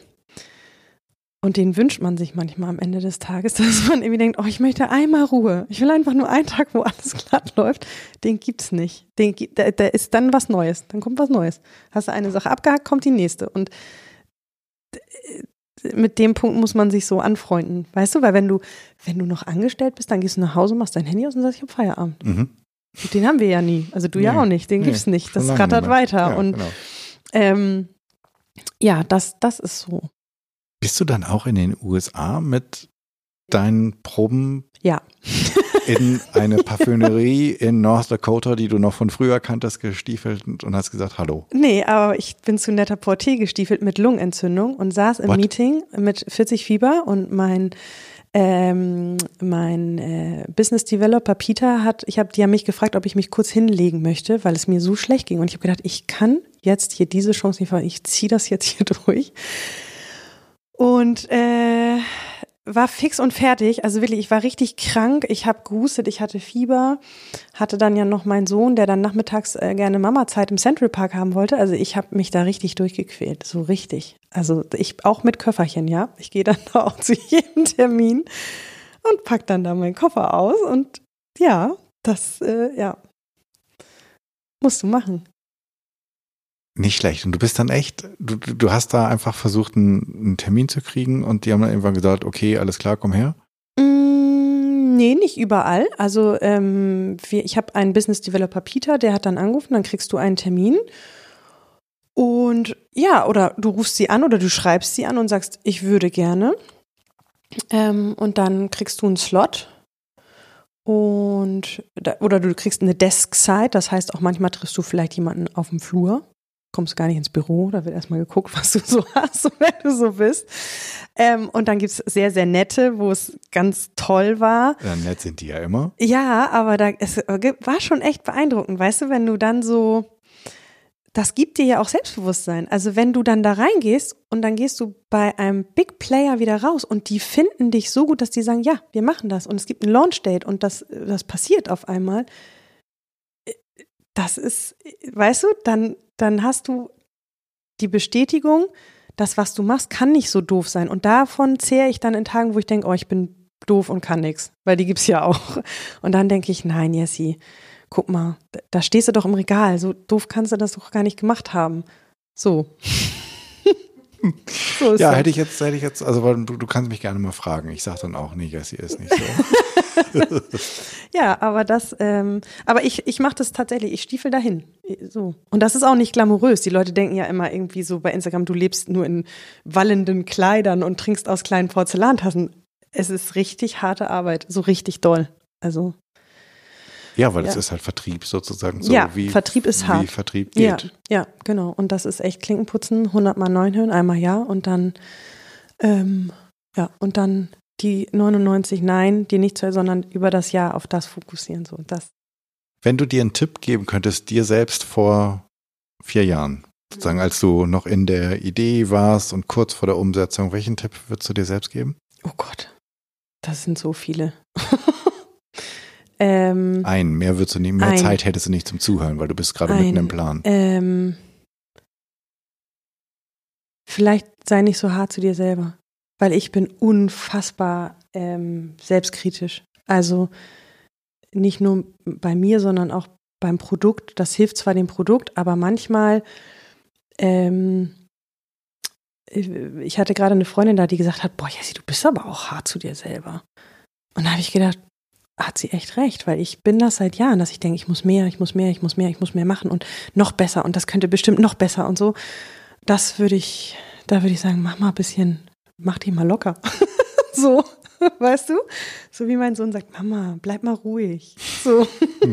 Speaker 1: und den wünscht man sich manchmal am Ende des Tages, dass man irgendwie denkt, oh, ich möchte einmal Ruhe. Ich will einfach nur einen Tag, wo alles glatt läuft. Den gibt's nicht. Den, da, da ist dann was Neues. Dann kommt was Neues. Hast du eine Sache abgehakt, kommt die nächste. Und mit dem Punkt muss man sich so anfreunden. Weißt du, weil wenn du, wenn du noch angestellt bist, dann gehst du nach Hause, machst dein Handy aus und sagst, ich habe Feierabend.
Speaker 2: Mhm.
Speaker 1: Den haben wir ja nie. Also du nee, ja auch nicht. Den nee, gibt's nicht. Das rattert weiter. Ja, und genau. ähm, ja, das, das ist so.
Speaker 2: Bist du dann auch in den USA mit deinen Proben?
Speaker 1: Ja.
Speaker 2: in eine Parfümerie in North Dakota, die du noch von früher kanntest, gestiefelt und hast gesagt, hallo.
Speaker 1: Nee, aber ich bin zu netter Portier gestiefelt mit Lungenentzündung und saß im What? Meeting mit 40 Fieber und mein ähm, mein äh, Business Developer Peter hat, ich habe, die haben mich gefragt, ob ich mich kurz hinlegen möchte, weil es mir so schlecht ging und ich habe gedacht, ich kann jetzt hier diese Chance nicht verlieren, ich ziehe das jetzt hier durch. Und äh, war fix und fertig. Also wirklich, ich war richtig krank. Ich habe gehustet, ich hatte Fieber, hatte dann ja noch meinen Sohn, der dann nachmittags äh, gerne Mama-Zeit im Central Park haben wollte. Also ich habe mich da richtig durchgequält, so richtig. Also ich auch mit Köfferchen, ja. Ich gehe dann da auch zu jedem Termin und pack dann da meinen Koffer aus und ja, das äh, ja musst du machen.
Speaker 2: Nicht schlecht. Und du bist dann echt, du, du hast da einfach versucht, einen, einen Termin zu kriegen und die haben dann irgendwann gesagt, okay, alles klar, komm her.
Speaker 1: Mm, nee, nicht überall. Also ähm, wir, ich habe einen Business Developer Peter, der hat dann angerufen, dann kriegst du einen Termin. Und ja, oder du rufst sie an oder du schreibst sie an und sagst, ich würde gerne. Ähm, und dann kriegst du einen Slot. Und oder du kriegst eine Desk-Side, das heißt auch manchmal triffst du vielleicht jemanden auf dem Flur kommst gar nicht ins Büro, da wird erstmal geguckt, was du so hast und wer du so bist. Ähm, und dann gibt's sehr, sehr nette, wo es ganz toll war.
Speaker 2: Ja, nett sind die ja immer.
Speaker 1: Ja, aber da, es war schon echt beeindruckend, weißt du, wenn du dann so, das gibt dir ja auch Selbstbewusstsein. Also wenn du dann da reingehst und dann gehst du bei einem Big Player wieder raus und die finden dich so gut, dass die sagen, ja, wir machen das und es gibt ein Launch Date und das, das passiert auf einmal. Das ist, weißt du, dann dann hast du die Bestätigung, das, was du machst, kann nicht so doof sein. Und davon zehre ich dann in Tagen, wo ich denke, oh, ich bin doof und kann nichts, weil die gibt's ja auch. Und dann denke ich, nein, Jessie, guck mal, da stehst du doch im Regal, so doof kannst du das doch gar nicht gemacht haben. So.
Speaker 2: So ja, das. hätte ich jetzt, hätte ich jetzt, also du, du kannst mich gerne mal fragen. Ich sage dann auch, nee, Jessie ist nicht so.
Speaker 1: ja, aber das, ähm, aber ich, ich mache das tatsächlich, ich stiefel dahin. So. Und das ist auch nicht glamourös. Die Leute denken ja immer irgendwie so bei Instagram, du lebst nur in wallenden Kleidern und trinkst aus kleinen Porzellantassen. Es ist richtig harte Arbeit, so richtig doll. Also.
Speaker 2: Ja, weil ja. es ist halt Vertrieb sozusagen so
Speaker 1: ja,
Speaker 2: wie
Speaker 1: Vertrieb ist hart.
Speaker 2: Wie Vertrieb geht.
Speaker 1: Ja, ja, genau. Und das ist echt Klinkenputzen, 100 mal 9 hören, einmal ja und dann ähm, ja, und dann die 99 Nein, die nicht zu, sondern über das Ja auf das fokussieren. So, das.
Speaker 2: Wenn du dir einen Tipp geben könntest, dir selbst vor vier Jahren, sozusagen, als du noch in der Idee warst und kurz vor der Umsetzung, welchen Tipp würdest du dir selbst geben?
Speaker 1: Oh Gott, das sind so viele. ähm,
Speaker 2: Ein, mehr würdest du nicht, mehr
Speaker 1: Ein.
Speaker 2: Zeit hättest du nicht zum Zuhören, weil du bist gerade mitten im Plan.
Speaker 1: ähm, vielleicht sei nicht so hart zu dir selber, weil ich bin unfassbar ähm, selbstkritisch. Also nicht nur bei mir, sondern auch beim Produkt. Das hilft zwar dem Produkt, aber manchmal, ähm, ich hatte gerade eine Freundin da, die gesagt hat, boah, Jessie, du bist aber auch hart zu dir selber. Und da habe ich gedacht, hat sie echt recht, weil ich bin das seit Jahren, dass ich denke, ich muss mehr, ich muss mehr, ich muss mehr, ich muss mehr machen und noch besser und das könnte bestimmt noch besser und so. Das würde ich, da würde ich sagen, mach mal ein bisschen, mach die mal locker. so, weißt du? So wie mein Sohn sagt, Mama, bleib mal ruhig. So.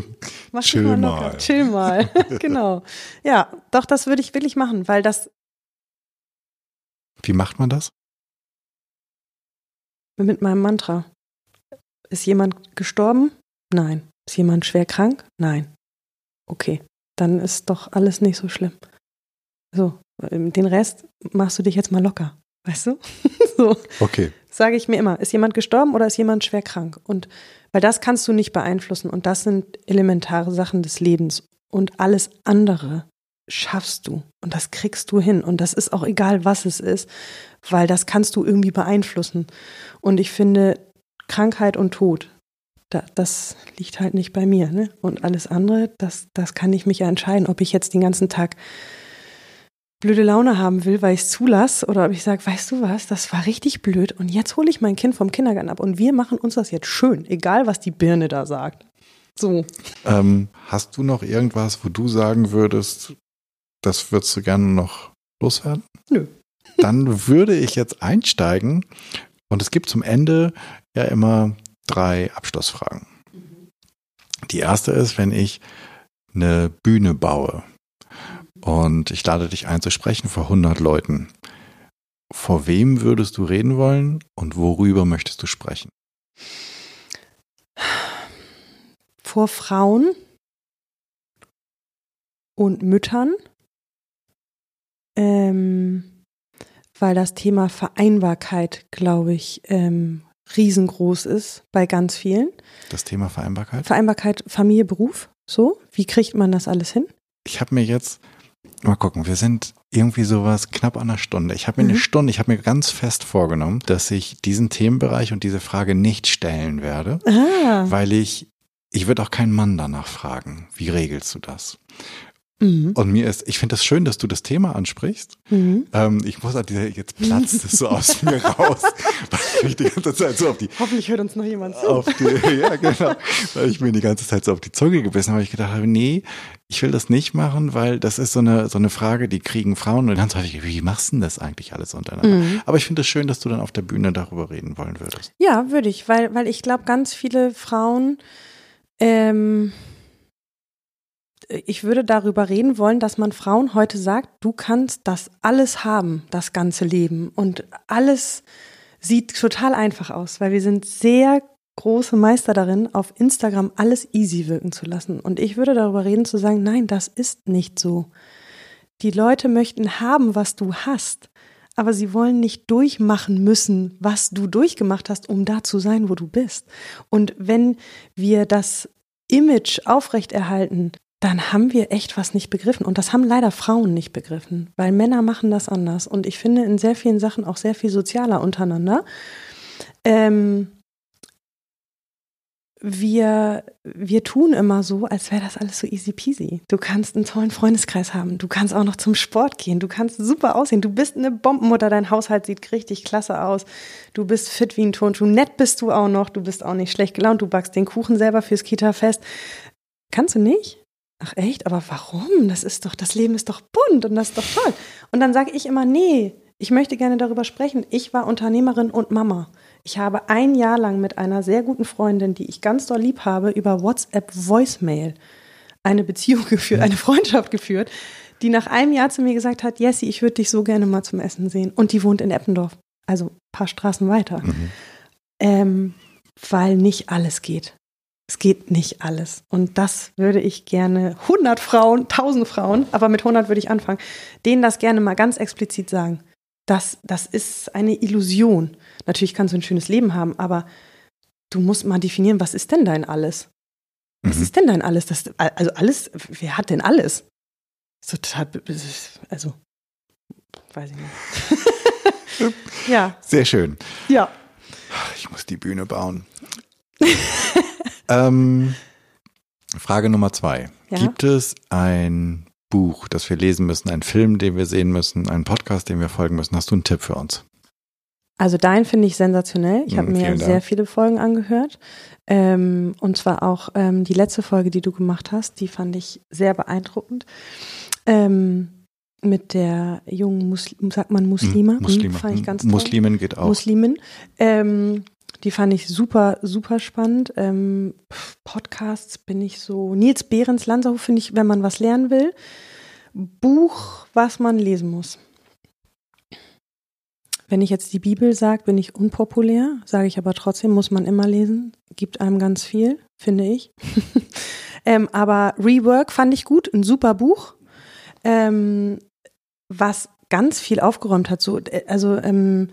Speaker 1: mach dich
Speaker 2: Chill
Speaker 1: locker.
Speaker 2: mal.
Speaker 1: Chill mal. genau. Ja, doch, das würde ich wirklich machen, weil das
Speaker 2: Wie macht man das?
Speaker 1: mit meinem Mantra. Ist jemand gestorben? Nein. Ist jemand schwer krank? Nein. Okay, dann ist doch alles nicht so schlimm. So, den Rest machst du dich jetzt mal locker, weißt du? so
Speaker 2: Okay.
Speaker 1: sage ich mir immer, ist jemand gestorben oder ist jemand schwer krank? Und weil das kannst du nicht beeinflussen und das sind elementare Sachen des Lebens und alles andere schaffst du und das kriegst du hin und das ist auch egal, was es ist, weil das kannst du irgendwie beeinflussen. Und ich finde Krankheit und Tod, da, das liegt halt nicht bei mir, ne? Und alles andere, das, das kann ich mich ja entscheiden, ob ich jetzt den ganzen Tag blöde Laune haben will, weil ich es zulasse, oder ob ich sage, weißt du was, das war richtig blöd und jetzt hole ich mein Kind vom Kindergarten ab und wir machen uns das jetzt schön, egal was die Birne da sagt. So.
Speaker 2: Ähm, hast du noch irgendwas, wo du sagen würdest, das würdest du gerne noch loswerden?
Speaker 1: Nö.
Speaker 2: Dann würde ich jetzt einsteigen und es gibt zum Ende ja immer drei Abschlussfragen. Die erste ist, wenn ich eine Bühne baue und ich lade dich ein zu sprechen vor 100 Leuten. Vor wem würdest du reden wollen und worüber möchtest du sprechen?
Speaker 1: Vor Frauen und Müttern, ähm, weil das Thema Vereinbarkeit, glaube ich, ähm, riesengroß ist bei ganz vielen.
Speaker 2: Das Thema Vereinbarkeit?
Speaker 1: Vereinbarkeit Familie, Beruf, so, wie kriegt man das alles hin?
Speaker 2: ich habe mir jetzt, mal gucken, wir sind irgendwie sowas knapp an einer Stunde. Ich habe mir eine
Speaker 1: Mhm.
Speaker 2: Stunde, ich habe mir ganz fest vorgenommen, dass ich diesen Themenbereich und diese Frage nicht stellen werde,
Speaker 1: Ah,
Speaker 2: weil ich, ich würde auch keinen Mann danach fragen. Wie regelst du das?
Speaker 1: Mhm.
Speaker 2: Und mir ist, ich finde das schön, dass du das Thema ansprichst.
Speaker 1: Mhm.
Speaker 2: Ähm, ich muss halt, jetzt platzt es so aus mir raus, weil ich die ganze Zeit so auf die,
Speaker 1: Hoffentlich hört uns noch jemand zu.
Speaker 2: auf die, ja genau, weil ich mir die ganze Zeit so auf die Zunge gebissen habe, ich gedacht habe, nee, ich will das nicht machen, weil das ist so eine, so eine Frage, die kriegen Frauen und ganz häufig, wie machst du denn das eigentlich alles untereinander?
Speaker 1: Mhm.
Speaker 2: Aber ich finde es schön, dass du dann auf der Bühne darüber reden wollen würdest.
Speaker 1: Ja, würde ich, weil, weil ich glaube, ganz viele Frauen, ähm, ich würde darüber reden wollen, dass man Frauen heute sagt, du kannst das alles haben, das ganze Leben. Und alles sieht total einfach aus, weil wir sind sehr große Meister darin, auf Instagram alles easy wirken zu lassen. Und ich würde darüber reden, zu sagen, nein, das ist nicht so. Die Leute möchten haben, was du hast aber sie wollen nicht durchmachen müssen, was du durchgemacht hast, um da zu sein, wo du bist. Und wenn wir das Image aufrechterhalten, dann haben wir echt was nicht begriffen. Und das haben leider Frauen nicht begriffen, weil Männer machen das anders. Und ich finde in sehr vielen Sachen auch sehr viel sozialer untereinander. Ähm, wir, wir tun immer so, als wäre das alles so easy peasy. Du kannst einen tollen Freundeskreis haben, du kannst auch noch zum Sport gehen, du kannst super aussehen, du bist eine Bombenmutter, dein Haushalt sieht richtig klasse aus, du bist fit wie ein Turnschuh, nett bist du auch noch, du bist auch nicht schlecht gelaunt, du backst den Kuchen selber fürs Kita-Fest. Kannst du nicht? Ach echt? Aber warum? Das ist doch, das Leben ist doch bunt und das ist doch toll. Und dann sage ich immer, nee, ich möchte gerne darüber sprechen. Ich war Unternehmerin und Mama. Ich habe ein Jahr lang mit einer sehr guten Freundin, die ich ganz doll lieb habe, über WhatsApp Voicemail eine Beziehung geführt, eine Freundschaft geführt, die nach einem Jahr zu mir gesagt hat, Jessie, ich würde dich so gerne mal zum Essen sehen. Und die wohnt in Eppendorf, also ein paar Straßen weiter.
Speaker 2: Mhm.
Speaker 1: Ähm, weil nicht alles geht. Es geht nicht alles. Und das würde ich gerne 100 Frauen, 1000 Frauen, aber mit 100 würde ich anfangen, denen das gerne mal ganz explizit sagen. Das, das ist eine Illusion. Natürlich kannst du ein schönes Leben haben, aber du musst mal definieren, was ist denn dein alles? Was
Speaker 2: Mhm.
Speaker 1: ist denn dein alles? Das, also alles, wer hat denn alles? So total, also, weiß ich nicht. ja,
Speaker 2: Sehr schön.
Speaker 1: ja.
Speaker 2: Ich muss die Bühne bauen. ähm, Frage Nummer zwei.
Speaker 1: Ja?
Speaker 2: Gibt es ein Buch, das wir lesen müssen, einen Film, den wir sehen müssen, einen Podcast, dem wir folgen müssen? Hast du einen Tipp für uns?
Speaker 1: Also dein finde ich sensationell. Ich habe
Speaker 2: Mm,
Speaker 1: mir sehr viele Folgen angehört. Ähm, und zwar auch ähm, die letzte Folge, die du gemacht hast, die fand ich sehr beeindruckend. Ähm, mit der jungen Muslim, sagt man Muslima?
Speaker 2: Hm, Muslime.
Speaker 1: Hm, fand ich ganz toll.
Speaker 2: Muslimen geht auch.
Speaker 1: Muslimin. Die fand ich super, super spannend. Ähm, Podcasts bin ich so. Nils Behrens Lanzerhof finde ich, wenn man was lernen will. Buch, was man lesen muss. Wenn ich jetzt die Bibel sage, bin ich unpopulär, sage ich aber trotzdem, muss man immer lesen. Gibt einem ganz viel, finde ich. ähm, aber Rework fand ich gut, ein super Buch. Ähm, was ganz viel aufgeräumt hat. So, äh, also ähm,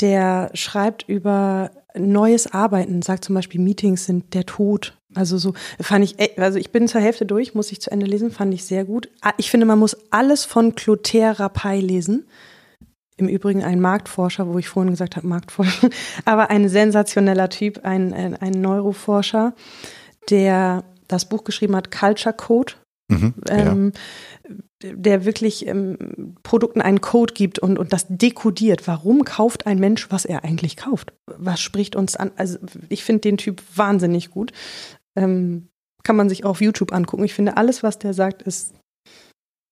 Speaker 1: der schreibt über neues Arbeiten, sagt zum Beispiel, Meetings sind der Tod. Also so fand ich, also ich bin zur Hälfte durch, muss ich zu Ende lesen, fand ich sehr gut. Ah, Ich finde, man muss alles von Clotaire Rapaille lesen. Im Übrigen ein Marktforscher, wo ich vorhin gesagt habe, Marktforscher, aber ein sensationeller Typ, ein, ein, ein Neuroforscher, der das Buch geschrieben hat, Culture Code
Speaker 2: Mhm, ja.
Speaker 1: ähm, der wirklich ähm, Produkten einen Code gibt und, und das dekodiert. Warum kauft ein Mensch, was er eigentlich kauft? Was spricht uns an? Also ich finde den Typ wahnsinnig gut. Ähm, kann man sich auch auf YouTube angucken. Ich finde, alles, was der sagt, ist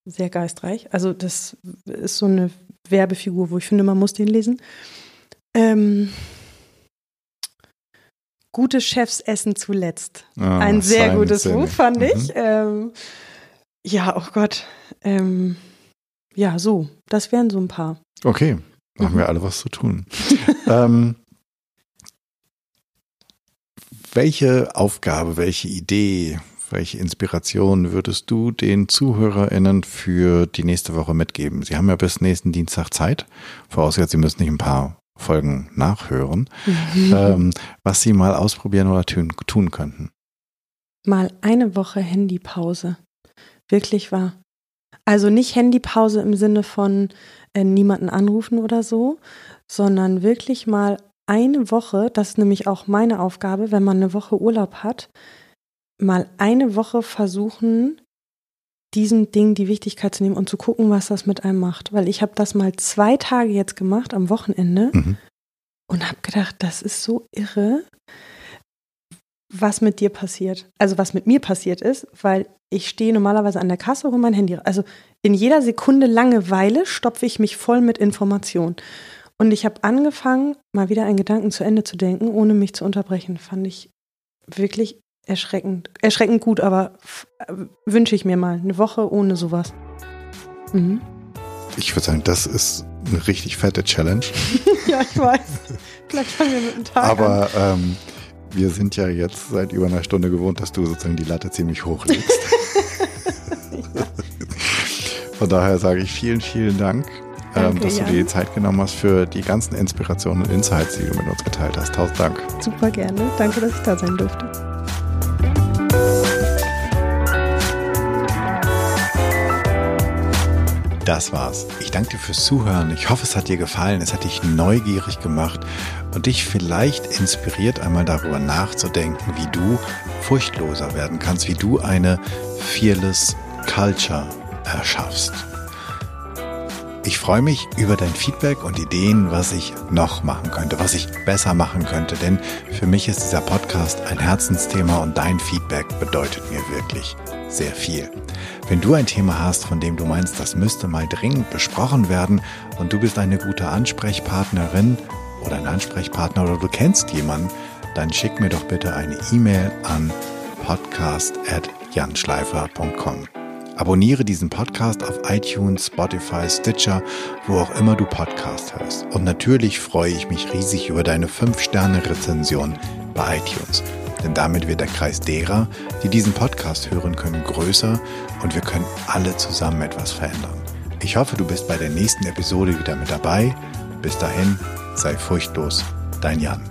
Speaker 1: sehr geistreich. Also das ist so eine Werbefigur, wo ich finde, man muss den lesen. Ähm, Gute Chefs essen zuletzt.
Speaker 2: Ah,
Speaker 1: Ein sehr
Speaker 2: Simon
Speaker 1: gutes. Buch, fand
Speaker 2: Mhm.
Speaker 1: ich. Ähm, ja, oh Gott. Ähm, ja, so. Das wären so ein paar.
Speaker 2: Okay, haben
Speaker 1: Mhm.
Speaker 2: wir alle was zu tun. ähm, welche Aufgabe, welche Idee, welche Inspiration würdest du den ZuhörerInnen für die nächste Woche mitgeben? Sie haben ja bis nächsten Dienstag Zeit, vorausgesetzt, Sie müssen nicht ein paar Folgen nachhören, ähm, was Sie mal ausprobieren oder tun, tun könnten.
Speaker 1: Mal eine Woche Handypause. Wirklich wahr. Also nicht Handypause im Sinne von äh, niemanden anrufen oder so, sondern wirklich mal eine Woche, das ist nämlich auch meine Aufgabe, wenn man eine Woche Urlaub hat, mal eine Woche versuchen, diesen Ding die Wichtigkeit zu nehmen und zu gucken, was das mit einem macht. Weil ich habe das mal zwei Tage jetzt gemacht am Wochenende
Speaker 2: Mhm.
Speaker 1: und habe gedacht, das ist so irre, was mit dir passiert. Also was mit mir passiert ist, weil ich stehe normalerweise an der Kasse und mein Handy. Also in jeder Sekunde Langeweile stopfe ich mich voll mit Informationen. Und ich habe angefangen, mal wieder einen Gedanken zu Ende zu denken, ohne mich zu unterbrechen. Fand ich wirklich erschreckend. Erschreckend gut, aber äh, wünsche ich mir mal eine Woche ohne sowas. Mhm.
Speaker 2: Ich würde sagen, das ist eine richtig fette Challenge.
Speaker 1: Ja, ich weiß. Vielleicht fangen wir mit einem Tag an.
Speaker 2: Aber ähm, wir sind ja jetzt seit über einer Stunde gewohnt, dass du sozusagen die Latte ziemlich hoch legst. Von daher sage ich vielen, vielen Dank, ähm,
Speaker 1: Danke,
Speaker 2: dass du dir die Zeit genommen hast für die ganzen Inspirationen und Insights, die du mit uns geteilt hast. Tausend Dank.
Speaker 1: Super gerne. Danke, dass ich da sein durfte.
Speaker 2: Das war's. Ich danke dir fürs Zuhören. Ich hoffe, es hat dir gefallen. Es hat dich neugierig gemacht und dich vielleicht inspiriert, einmal darüber nachzudenken, wie du furchtloser werden kannst, wie du eine Fearless Culture erschaffst. Ich freue mich über dein Feedback und Ideen, was ich noch machen könnte, was ich besser machen könnte, denn für mich ist dieser Podcast ein Herzensthema und dein Feedback bedeutet mir wirklich sehr viel. Wenn du ein Thema hast, von dem du meinst, das müsste mal dringend besprochen werden und du bist eine gute Ansprechpartnerin oder ein Ansprechpartner oder du kennst jemanden, dann schick mir doch bitte eine E-Mail an podcast@janschleifer.com. Abonniere diesen Podcast auf iTunes, Spotify, Stitcher, wo auch immer du Podcast hörst. Und natürlich freue ich mich riesig über deine 5-Sterne-Rezension bei iTunes. Denn damit wird der Kreis derer, die diesen Podcast hören können, größer und wir können alle zusammen etwas verändern. Ich hoffe, du bist bei der nächsten Episode wieder mit dabei. Bis dahin, sei furchtlos, dein Jan.